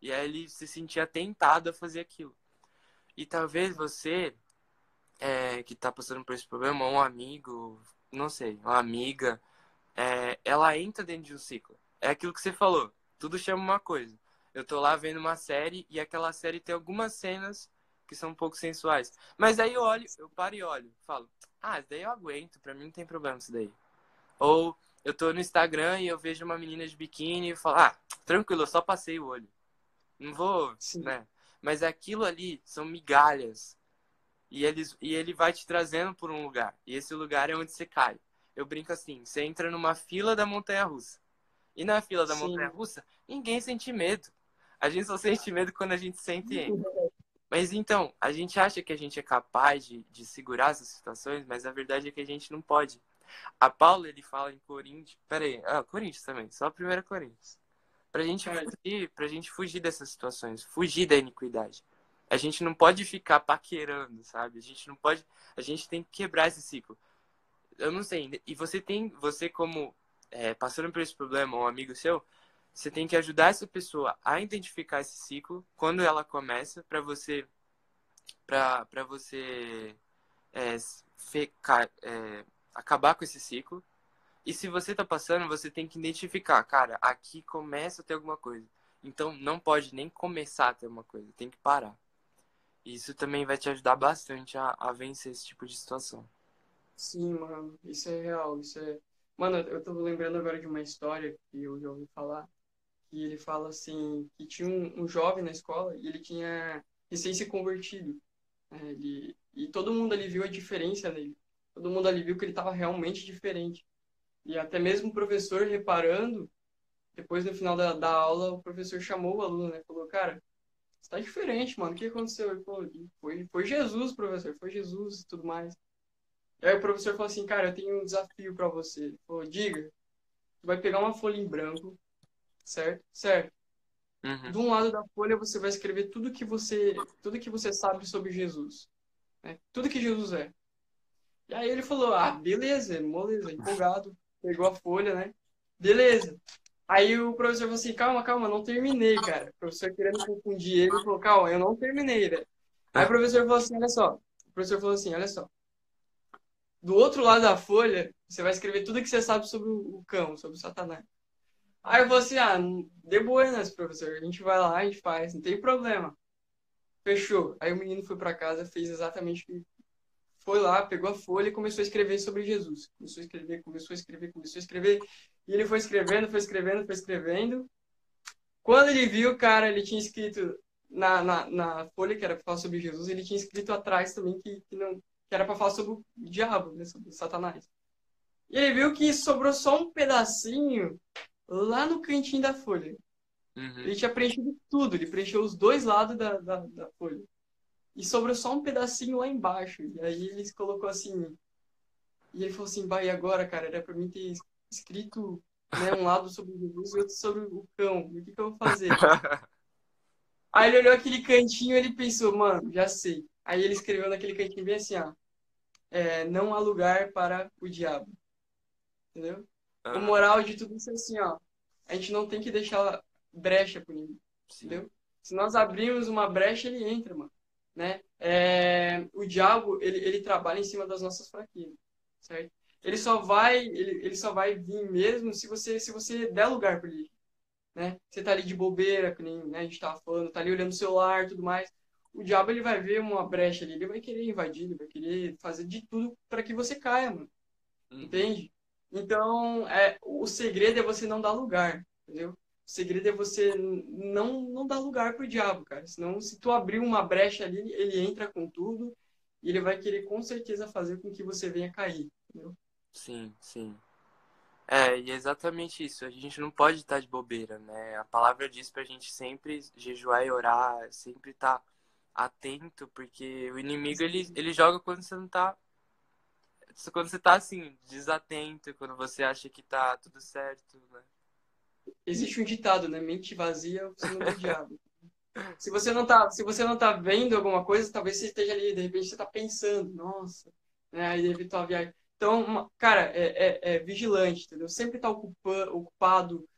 E aí ele se sentia tentado a fazer aquilo. E talvez você, é, que está passando por esse problema, um amigo, não sei, uma amiga, é, ela entra dentro de um ciclo. é aquilo que você falou. Tudo chama uma coisa. Eu tô lá vendo uma série e aquela série tem algumas cenas que são um pouco sensuais. Mas aí eu olho, eu paro e olho, falo, ah, daí eu aguento, pra mim não tem problema isso daí. Ou eu tô no Instagram e eu vejo uma menina de biquíni e falo, ah, tranquilo, eu só passei o olho. Não vou, Sim. né? Mas aquilo ali são migalhas. E, eles, e ele vai te trazendo por um lugar. E esse lugar é onde você cai. Eu brinco assim, você entra numa fila da montanha russa. E na fila da Sim. montanha russa, ninguém sente medo. A gente só sente medo quando a gente sente Mas então, a gente acha que a gente é capaz de, de segurar essas situações, mas a verdade é que a gente não pode. A Paula, ele fala em Coríntios. Pera aí, ah, Coríntios também, só a primeira Coríntios. Pra gente fugir, pra gente fugir dessas situações, fugir da iniquidade. A gente não pode ficar paquerando, sabe? A gente não pode. A gente tem que quebrar esse ciclo. Eu não sei. E você tem. Você, como é, passando por esse problema, um amigo seu, você tem que ajudar essa pessoa a identificar esse ciclo quando ela começa para você para você é, ficar, é, acabar com esse ciclo. E se você tá passando você tem que identificar cara aqui começa a ter alguma coisa. Então não pode nem começar a ter uma coisa tem que parar. Isso também vai te ajudar bastante a, a vencer esse tipo de situação. Sim mano isso é real isso é mano eu tô lembrando agora de uma história que eu já ouvi falar que ele fala assim que tinha um, um jovem na escola e ele tinha recém se convertido. Né? Ele, e todo mundo ali viu a diferença nele. Todo mundo ali viu que ele estava realmente diferente. E até mesmo o professor reparando, depois no final da, da aula, o professor chamou o aluno, né? Falou, cara, você tá diferente, mano. O que aconteceu? Ele falou, foi, foi Jesus, professor, foi Jesus e tudo mais. E aí o professor falou assim, cara, eu tenho um desafio para você. Ele falou, diga, tu vai pegar uma folha em branco, certo? Certo. Uhum. De um lado da folha você vai escrever tudo que você, tudo que você sabe sobre Jesus, né? Tudo que Jesus é. E aí ele falou: "Ah, beleza, moleza, empolgado, pegou a folha, né? Beleza. Aí o professor falou assim: "Calma, calma, não terminei, cara". O professor querendo confundir ele, falou: "Calma, eu não terminei, velho". Aí o professor falou assim: "Olha só". O professor falou assim: "Olha só. Do outro lado da folha, você vai escrever tudo que você sabe sobre o cão, sobre o Satanás. Aí eu falei assim, ah, de buenas, professor. A gente vai lá, a gente faz, não tem problema. Fechou. Aí o menino foi para casa, fez exatamente o que foi lá, pegou a folha e começou a escrever sobre Jesus. Começou a escrever, começou a escrever, começou a escrever. E ele foi escrevendo, foi escrevendo, foi escrevendo. Quando ele viu, cara, ele tinha escrito na, na, na folha que era para falar sobre Jesus, ele tinha escrito atrás também que, que, não, que era para falar sobre o diabo, né, sobre Satanás. E ele viu que sobrou só um pedacinho lá no cantinho da folha. Uhum. Ele tinha preenchido tudo, ele preencheu os dois lados da, da, da, folha. E sobrou só um pedacinho lá embaixo. E aí ele colocou assim. E ele falou assim: vai agora, cara, era pra mim ter escrito né, um lado sobre Jesus e outro sobre o cão. O que, que eu vou fazer? aí ele olhou aquele cantinho e ele pensou: mano, já sei. Aí ele escreveu naquele cantinho bem assim: ó. É, não há lugar para o diabo. Entendeu? O moral de tudo isso é assim, ó. A gente não tem que deixar brecha pro inimigo. Entendeu? Se nós abrirmos uma brecha, ele entra, mano. Né? É, o diabo, ele, ele trabalha em cima das nossas fraquezas, certo? Ele só vai, ele, ele só vai vir mesmo se você, se você der lugar para ele, né? Você tá ali de bobeira, que nem né, a gente tava falando, tá ali olhando o celular, tudo mais. O diabo ele vai ver uma brecha ali, ele vai querer invadir, ele vai querer fazer de tudo para que você caia, mano. Uhum. Entende? Então, é, o segredo é você não dar lugar, entendeu? O segredo é você não, não dar lugar pro diabo, cara. Senão, se tu abrir uma brecha ali, ele entra com tudo e ele vai querer com certeza fazer com que você venha cair, entendeu? Sim, sim. É, e é exatamente isso. A gente não pode estar de bobeira, né? A palavra diz pra gente sempre jejuar e orar, sempre estar atento, porque o inimigo ele, ele joga quando você não tá quando você tá assim, desatento, quando você acha que tá tudo certo, né? Existe um ditado, né? Mente vazia, você não do diabo. Se você não tá, se você não tá vendo alguma coisa, talvez você esteja ali, de repente você tá pensando, nossa, né? Aí evitou a viagem. Então, cara, é, é, é vigilante, entendeu? Sempre tá ocupa, ocupado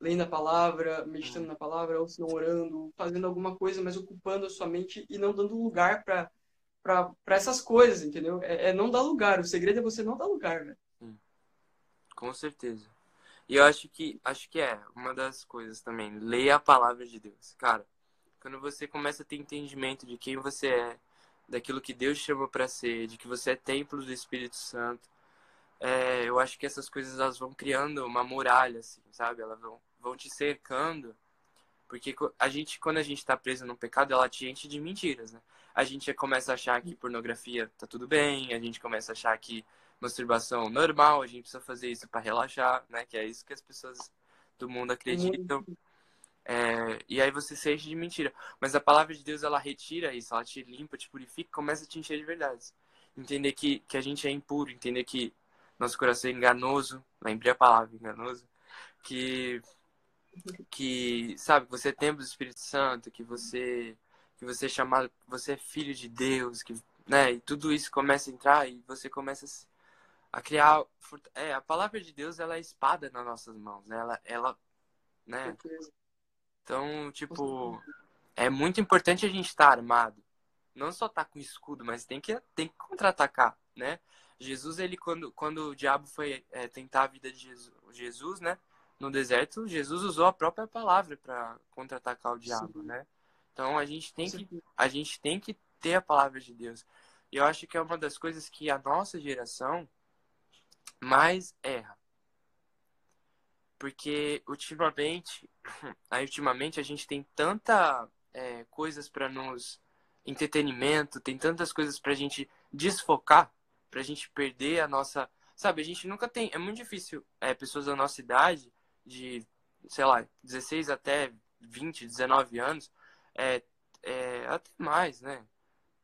lendo a palavra, meditando na palavra, ou se não orando, fazendo alguma coisa, mas ocupando a sua mente e não dando lugar para para essas coisas, entendeu? É, é, não dar lugar. O segredo é você não dar lugar, né? Com certeza. E eu acho que acho que é uma das coisas também. Leia a palavra de Deus. Cara, quando você começa a ter entendimento de quem você é, daquilo que Deus chama para ser, de que você é templo do Espírito Santo, é, eu acho que essas coisas elas vão criando uma muralha, assim, sabe? Elas vão, vão te cercando. Porque a gente, quando a gente está preso no pecado, ela te enche de mentiras, né? A gente começa a achar que pornografia tá tudo bem, a gente começa a achar que masturbação normal, a gente precisa fazer isso para relaxar, né? Que é isso que as pessoas do mundo acreditam. É, e aí você se enche de mentira. Mas a palavra de Deus, ela retira isso, ela te limpa, te purifica, começa a te encher de verdades. Entender que, que a gente é impuro, entender que nosso coração é enganoso, lembrei a palavra, enganoso, que, que sabe, você é templo do Espírito Santo, que você, que você é chamado, você é filho de Deus, que, né, e tudo isso começa a entrar e você começa a criar, é, a palavra de Deus, ela é espada nas nossas mãos, né, ela, ela né, então, tipo, é muito importante a gente estar armado, não só estar tá com escudo, mas tem que, tem que contra-atacar, né, Jesus, ele quando, quando o diabo foi é, tentar a vida de Jesus, Jesus, né? No deserto, Jesus usou a própria palavra para contra-atacar o diabo, Sim. né? Então a gente tem que a gente tem que ter a palavra de Deus. E eu acho que é uma das coisas que a nossa geração mais erra. Porque ultimamente, aí ultimamente a gente tem tanta é, coisas para nos entretenimento, tem tantas coisas para a gente desfocar pra gente perder a nossa. Sabe, a gente nunca tem. É muito difícil é, pessoas da nossa idade, de, sei lá, 16 até 20, 19 anos, é, é, até mais, né?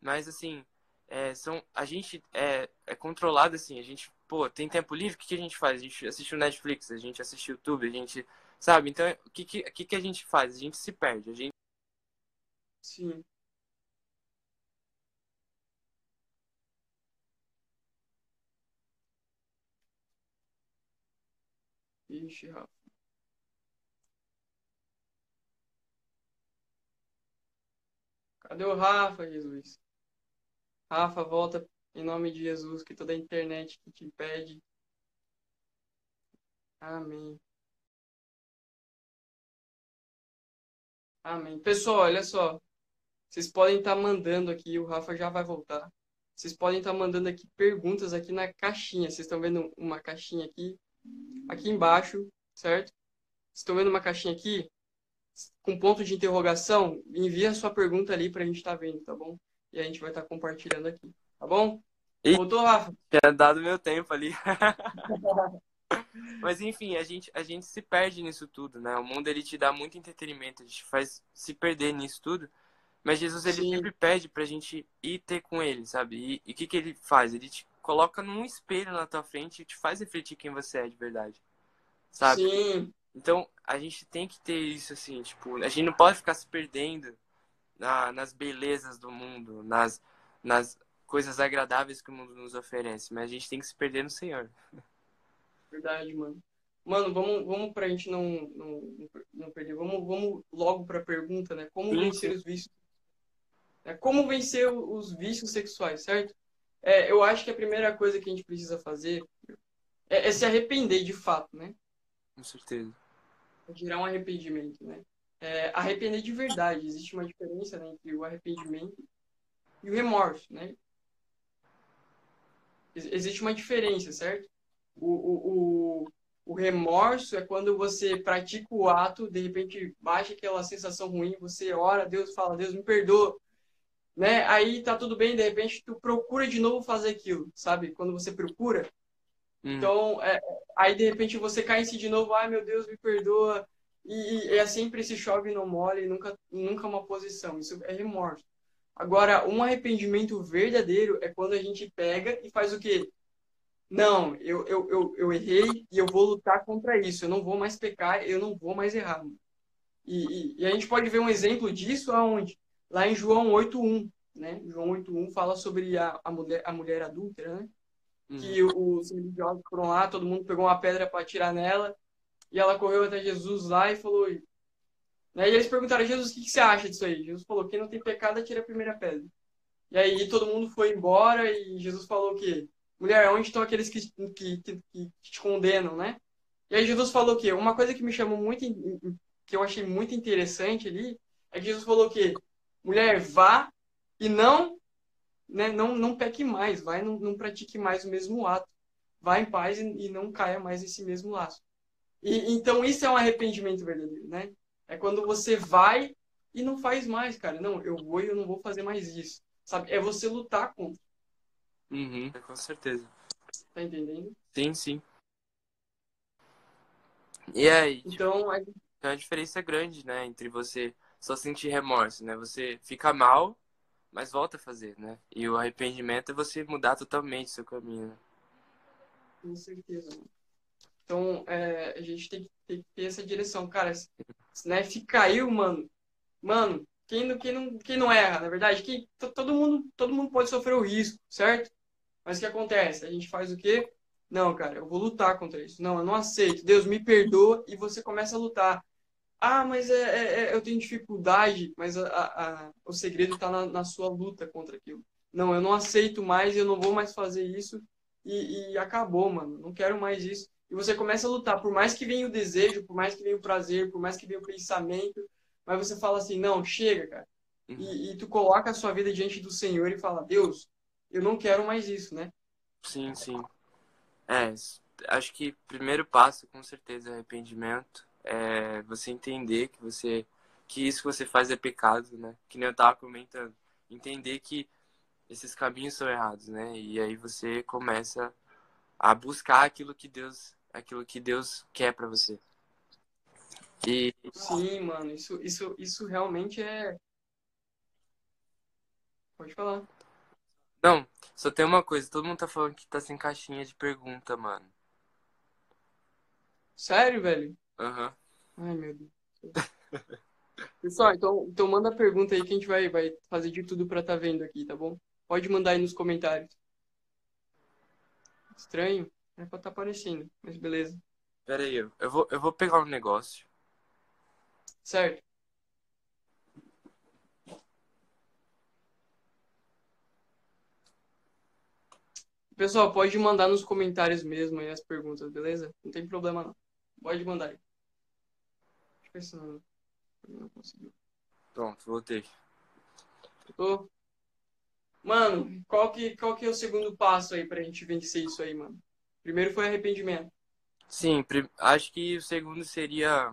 Mas assim, é, são, a gente é, é controlado assim, a gente, pô, tem tempo livre, o que, que a gente faz? A gente assiste o Netflix, a gente assiste o YouTube, a gente. Sabe? Então, o que, que, que, que a gente faz? A gente se perde. A gente. Sim. Ixi. Cadê o Rafa, Jesus? Rafa, volta em nome de Jesus, que toda a internet que te impede. Amém. Amém. Pessoal, olha só. Vocês podem estar tá mandando aqui, o Rafa já vai voltar. Vocês podem estar tá mandando aqui perguntas aqui na caixinha. Vocês estão vendo uma caixinha aqui aqui embaixo, certo? Estão vendo uma caixinha aqui? Com ponto de interrogação, envia a sua pergunta ali para a gente estar tá vendo, tá bom? E a gente vai estar tá compartilhando aqui, tá bom? E... Voltou, Rafa? Tinha dado meu tempo ali. Mas enfim, a gente, a gente se perde nisso tudo, né? O mundo ele te dá muito entretenimento, a gente faz se perder nisso tudo. Mas Jesus ele Sim. sempre pede pra gente ir ter com ele, sabe? E o que, que ele faz? Ele te coloca num espelho na tua frente e te faz refletir quem você é de verdade. Sabe? Sim. Então, a gente tem que ter isso, assim, tipo, a gente não pode ficar se perdendo na, nas belezas do mundo, nas, nas coisas agradáveis que o mundo nos oferece, mas a gente tem que se perder no Senhor. Verdade, mano. Mano, vamos, vamos pra gente não, não, não perder, vamos, vamos logo pra pergunta, né? Como Sim. vencer os vícios? É, como vencer os vícios sexuais, certo? É, eu acho que a primeira coisa que a gente precisa fazer é, é se arrepender de fato, né? Com certeza. Gerar um arrependimento, né? É, arrepender de verdade. Existe uma diferença né, entre o arrependimento e o remorso, né? Existe uma diferença, certo? O, o, o, o remorso é quando você pratica o ato, de repente baixa aquela sensação ruim, você ora, Deus fala, Deus me perdoa, né? Aí tá tudo bem, de repente tu procura de novo fazer aquilo, sabe? Quando você procura. Hum. Então, é, aí de repente você cai em si de novo, ai meu Deus, me perdoa. E, e é sempre se chove não mole, nunca, nunca uma posição. Isso é remorso. Agora, um arrependimento verdadeiro é quando a gente pega e faz o quê? Não, eu, eu, eu, eu errei e eu vou lutar contra isso. Eu não vou mais pecar, eu não vou mais errar. E, e, e a gente pode ver um exemplo disso aonde? lá em João 8.1, né? João 8.1 fala sobre a, a, mulher, a mulher adúltera, né? Uhum. Que os religiosos foram lá, todo mundo pegou uma pedra para atirar nela, e ela correu até Jesus lá e falou... Né? E eles perguntaram, Jesus, o que, que você acha disso aí? Jesus falou, quem não tem pecado, atira a primeira pedra. E aí todo mundo foi embora e Jesus falou o quê? Mulher, onde estão aqueles que, que, que, que te condenam, né? E aí Jesus falou o quê? Uma coisa que me chamou muito, que eu achei muito interessante ali, é que Jesus falou que mulher, vá e não, né, não, não peque mais, vai não, não pratique mais o mesmo ato. Vá em paz e, e não caia mais nesse mesmo laço. E, então isso é um arrependimento verdadeiro, né? É quando você vai e não faz mais, cara. Não, eu vou e eu não vou fazer mais isso. Sabe? É você lutar contra. Uhum, com certeza. Tá entendendo? Sim, sim. E aí? Então, tipo, tem uma diferença grande, né? Entre você só sentir remorso, né? Você fica mal, mas volta a fazer, né? E o arrependimento é você mudar totalmente seu caminho. Né? Com certeza. Então, é, a gente tem que, tem que, ter essa direção. Cara, né, se caiu, mano, mano, quem não, quem não, quem não erra, na verdade, quem, todo, mundo, todo mundo pode sofrer o risco, certo? Mas o que acontece? A gente faz o quê? Não, cara, eu vou lutar contra isso. Não, eu não aceito. Deus me perdoa e você começa a lutar. Ah, mas é, é, é eu tenho dificuldade, mas a, a, o segredo está na, na, sua luta contra aquilo. Não, eu não aceito mais, eu não vou mais fazer isso e, e acabou, mano. Não quero mais isso. E você começa a lutar, por mais que venha o desejo, por mais que venha o prazer, por mais que venha o pensamento, mas você fala assim, não, chega, cara. Uhum. E, e, tu coloca a sua vida diante do Senhor e fala, Deus, eu não quero mais isso, né? Sim, sim. É, acho que primeiro passo, com certeza, é arrependimento. É você entender que você que isso que você faz é pecado, né? Que nem eu tava comentando. Entender que esses caminhos são errados, né? E aí você começa a buscar aquilo que Deus aquilo que Deus quer para você. E... Sim, mano, isso, isso, isso realmente é. Pode falar. Não, só tem uma coisa, todo mundo tá falando que tá sem caixinha de pergunta, mano. Sério, velho? Aham. Ai, meu Deus. Pessoal, então, então manda a pergunta aí que a gente vai, vai fazer de tudo pra tá vendo aqui, tá bom? Pode mandar aí nos comentários. Estranho. É pra tá aparecendo, mas beleza. Pera aí, eu vou, eu vou pegar um negócio. Certo. Pessoal, pode mandar nos comentários mesmo aí as perguntas, beleza? Não tem problema não. Pode mandar aí. Se não, conseguiu. Pronto, voltei. Tô. Mano, qual que, qual que é o segundo passo aí pra gente vencer isso aí, mano? Primeiro foi arrependimento. Sim, acho que o segundo seria,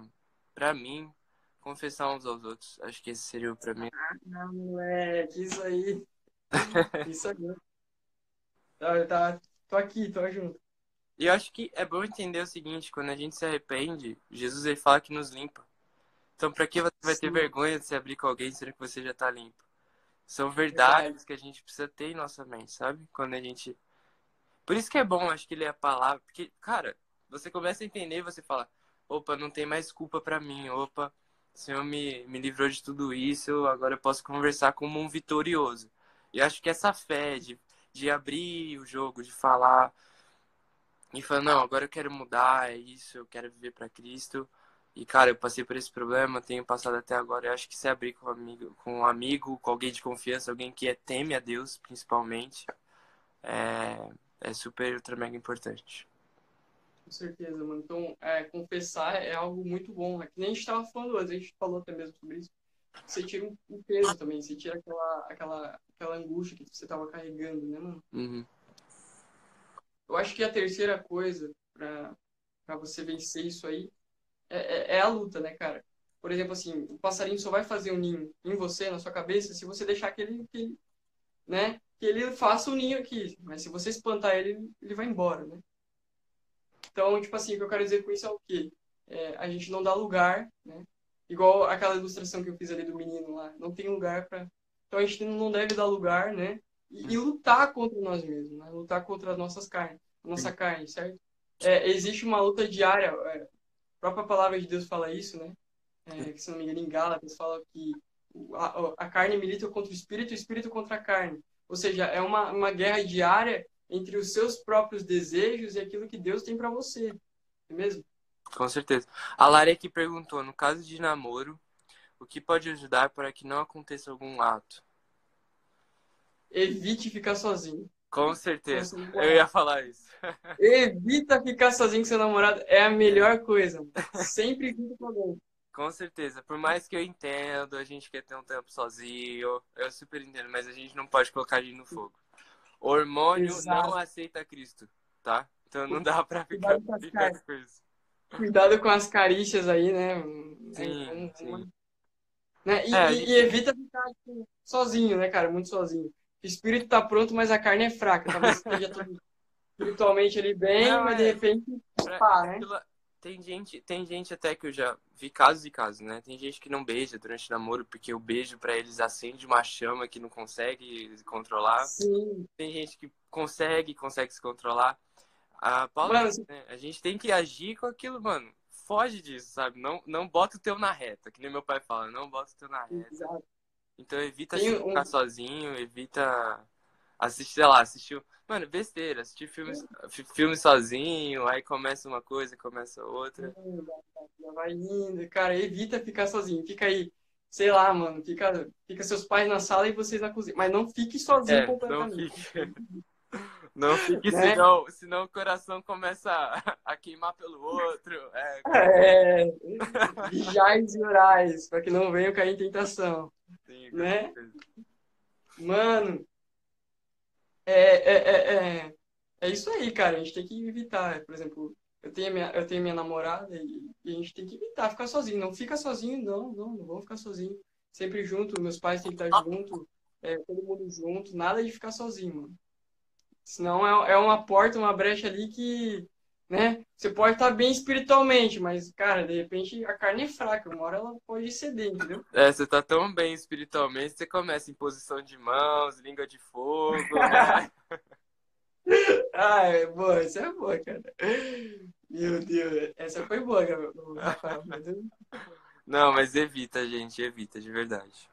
para mim, confessar uns aos outros. Acho que esse seria o pra mim. Ah, moleque, isso aí. isso aí. Tá, tá, tô aqui, tô junto. E eu acho que é bom entender o seguinte, quando a gente se arrepende, Jesus ele fala que nos limpa. Então, para que você vai ter vergonha de se abrir com alguém sendo que você já tá limpo? São verdades Verdade. que a gente precisa ter em nossa mente, sabe? Quando a gente por isso que é bom, acho que ler a palavra. Porque, cara, você começa a entender e você fala: opa, não tem mais culpa para mim. Opa, o Senhor me, me livrou de tudo isso. Agora eu posso conversar como um vitorioso. E acho que essa fé de, de abrir o jogo, de falar e falar: não, agora eu quero mudar, é isso, eu quero viver para Cristo. E, cara, eu passei por esse problema, tenho passado até agora. Eu acho que se abrir com um amigo, com, um amigo, com alguém de confiança, alguém que é, teme a Deus, principalmente, é, é super, ultra, mega importante. Com certeza, mano. Então, é, confessar é algo muito bom. É que nem a gente estava falando antes, a gente falou até mesmo sobre isso. Você tira um peso também, você tira aquela, aquela, aquela angústia que você estava carregando, né, mano? Uhum. Eu acho que a terceira coisa para você vencer isso aí é, é, é, a luta, né, cara? Por exemplo, assim, o passarinho só vai fazer um ninho em você, na sua cabeça, se você deixar que ele, que né, que ele faça o ninho aqui. Mas se você espantar ele, ele vai embora, né? Então, tipo assim, o que eu quero dizer com isso é o quê? É, a gente não dá lugar, né? Igual aquela ilustração que eu fiz ali do menino lá. Não tem lugar para Então a gente não deve dar lugar, né? E, e lutar contra nós mesmos, né? Lutar contra as nossas carnes, a nossa carne, certo? É, existe uma luta diária. É, a própria palavra de Deus fala isso, né? É, que se não me engano, em Gálatas fala que a, a carne milita contra o espírito e o espírito contra a carne. Ou seja, é uma, uma guerra diária entre os seus próprios desejos e aquilo que Deus tem para você. É mesmo? Com certeza. A Lara aqui perguntou, no caso de namoro, o que pode ajudar para que não aconteça algum ato? Evite ficar sozinho. Com certeza. Com eu ia falar isso. Evita ficar sozinho com seu namorado. É a melhor coisa. Sempre junto com alguém. Com certeza. Por mais que eu entendo, a gente quer ter um tempo sozinho. Eu super entendo, mas a gente não pode colocar gente no fogo. Hormônio Exato. não aceita Cristo, tá? Então não dá pra ficar, ficar com isso. Cuidado com as carícias aí, né? Sim, sim. Né? E, é, e, e, evita ficar tipo, sozinho, né, cara? Muito sozinho. O espírito tá pronto, mas a carne é fraca. Talvez esteja tudo espiritualmente ali bem, não, mas de é, repente, pá, né? Tem gente, tem gente até que eu já vi casos e casos, né? Tem gente que não beija durante o namoro porque o beijo para eles acende uma chama que não consegue controlar. Sim. Tem gente que consegue, consegue se controlar. A Paula, mano, né? a gente tem que agir com aquilo, mano. Foge disso, sabe? Não, não bota o teu na reta, que nem meu pai fala, não bota o teu na reta. Exato. Então evita ficar um... sozinho, evita assistir, sei lá, assistir. Mano, besteira, assistir filmes, filme sozinho, aí começa uma coisa, começa outra. Vai indo, cara, evita ficar sozinho, fica aí, sei lá, mano, fica, fica seus pais na sala e vocês na cozinha. Mas não fique sozinho é, completamente. Não fique. Não fique, né? senão, senão o coração começa a, a queimar pelo outro. É, é vigiais e orais, para que não venham cair em tentação. Sim, né? Mano, é, é, é, é, é isso aí, cara. A gente tem que evitar. Por exemplo, eu tenho minha, eu tenho minha namorada e, e, a gente tem que evitar ficar sozinho. Não fica sozinho, não, não, não vou ficar sozinho. Sempre junto, meus pais têm que estar junto, é, todo mundo junto, nada de ficar sozinho, mano. Senão é, é uma porta, uma brecha ali que, né? Você pode estar bem espiritualmente, mas, cara, de repente a carne é fraca, uma hora ela pode ceder, entendeu? É, você tá tão bem espiritualmente, você começa em posição de mãos, língua de fogo, né? ah, é boa, essa é boa, cara. Meu Deus, essa foi boa, Rafael. Não, mas evita, gente, evita, de verdade.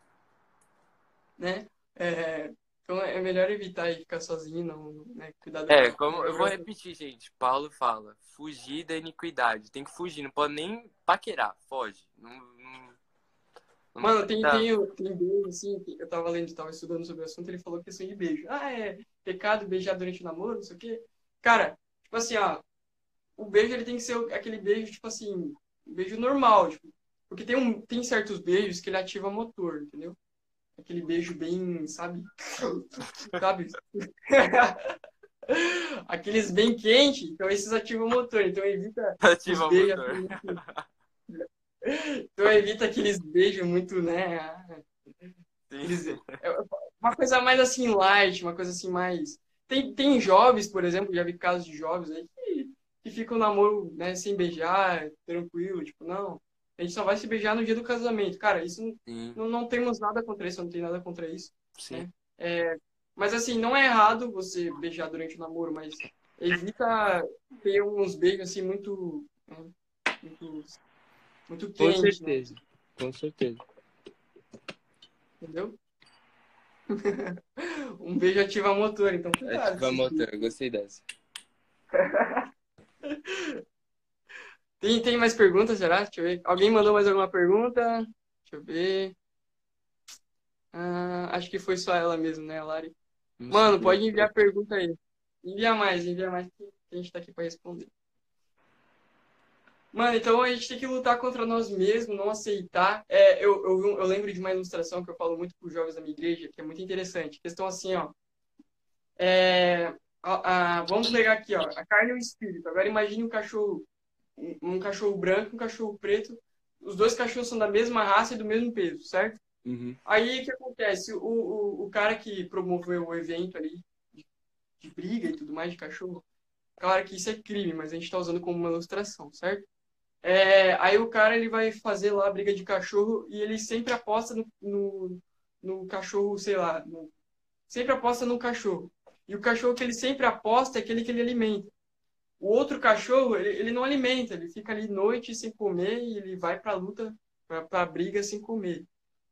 Né? É, então é melhor evitar e ficar sozinho, não, né? Cuidar da É, como eu vou repetir, gente. Paulo fala, fugir da iniquidade. Tem que fugir, não pode nem paquerar, foge. Não, não, não Mano, tem, tem, tem beijo, assim, eu tava lendo, tava estudando sobre o assunto, ele falou questão de beijo. Ah, é pecado beijar durante o namoro, não sei o quê. Cara, tipo assim, ó, o beijo ele tem que ser aquele beijo, tipo assim, um beijo normal, tipo, porque tem, um, tem certos beijos que ele ativa motor, entendeu? Aquele beijo bem, sabe? sabe? Aqueles bem quentes, então esses ativam o motor, então evita Ativa os beijos. então evita aqueles beijos muito, né? É uma coisa mais assim, light, uma coisa assim mais. Tem, tem jovens, por exemplo, já vi casos de jovens aí que, que ficam namoro né, sem beijar, tranquilo, tipo, não a gente só vai se beijar no dia do casamento. Cara, isso não, não temos nada contra isso, não tem nada contra isso. Sim. Né? É, mas assim, não é errado você beijar durante o namoro, mas evita ter uns beijos assim muito. Muito, muito quentes. Com né? certeza. Né? Com certeza. Entendeu? um beijo ativa motor, então cuidado. Ativa motor, eu gostei dessa. Tem, tem mais perguntas, será? Deixa eu ver. Alguém mandou mais alguma pergunta? Deixa eu ver. Ah, acho que foi só ela mesmo, né, Lari? Mano, pode enviar pergunta aí. Envia mais, envia mais que a gente tá aqui para responder. Mano, então a gente tem que lutar contra nós mesmos, não aceitar. É, eu, eu, eu lembro de uma ilustração que eu falo muito para os jovens da minha igreja, que é muito interessante. Questão assim, ó. É, a, a, vamos pegar aqui, ó. A carne e o espírito. Agora imagine um cachorro um cachorro branco e um cachorro preto. Os dois cachorros são da mesma raça e do mesmo peso, certo? Uhum. Aí o que acontece? O, o, o cara que promoveu o evento ali, de, de, briga e tudo mais de cachorro, claro que isso é crime, mas a gente está usando como uma ilustração, certo? É, aí o cara ele vai fazer lá a briga de cachorro e ele sempre aposta no, no, no cachorro, sei lá, no, sempre aposta no cachorro. E o cachorro que ele sempre aposta é aquele que ele alimenta. O outro cachorro, ele, ele não alimenta, ele fica ali noite sem comer e ele vai para a luta, para a briga sem comer.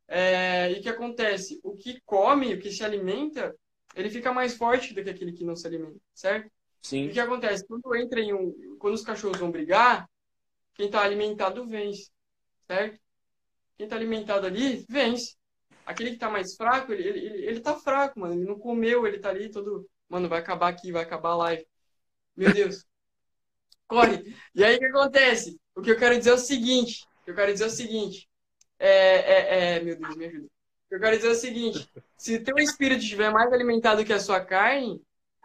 É, e o que acontece? O que come, o que se alimenta, ele fica mais forte do que aquele que não se alimenta, certo? Sim. O que acontece? Quando entra em um, quando os cachorros vão brigar, quem está alimentado vence, certo? Quem está alimentado ali vence. Aquele que está mais fraco, ele, ele, ele tá fraco, mano. Ele não comeu, ele está ali todo Mano, vai acabar aqui, vai acabar a live. Meu Deus. Corre. E aí o que acontece? O que eu quero dizer é o seguinte. Eu quero dizer é o seguinte. É, é, é, meu Deus, me ajuda. Eu quero dizer é o seguinte. Se teu espírito estiver mais alimentado que a sua carne,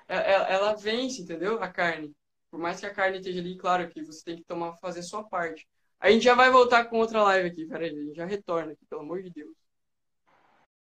ela, é, é, ela vence, entendeu? A carne. Por mais que a carne esteja ali, claro que você tem que tomar, fazer a sua parte. A gente já vai voltar com outra live aqui, peraí, a gente já retorna aqui, pelo amor de Deus.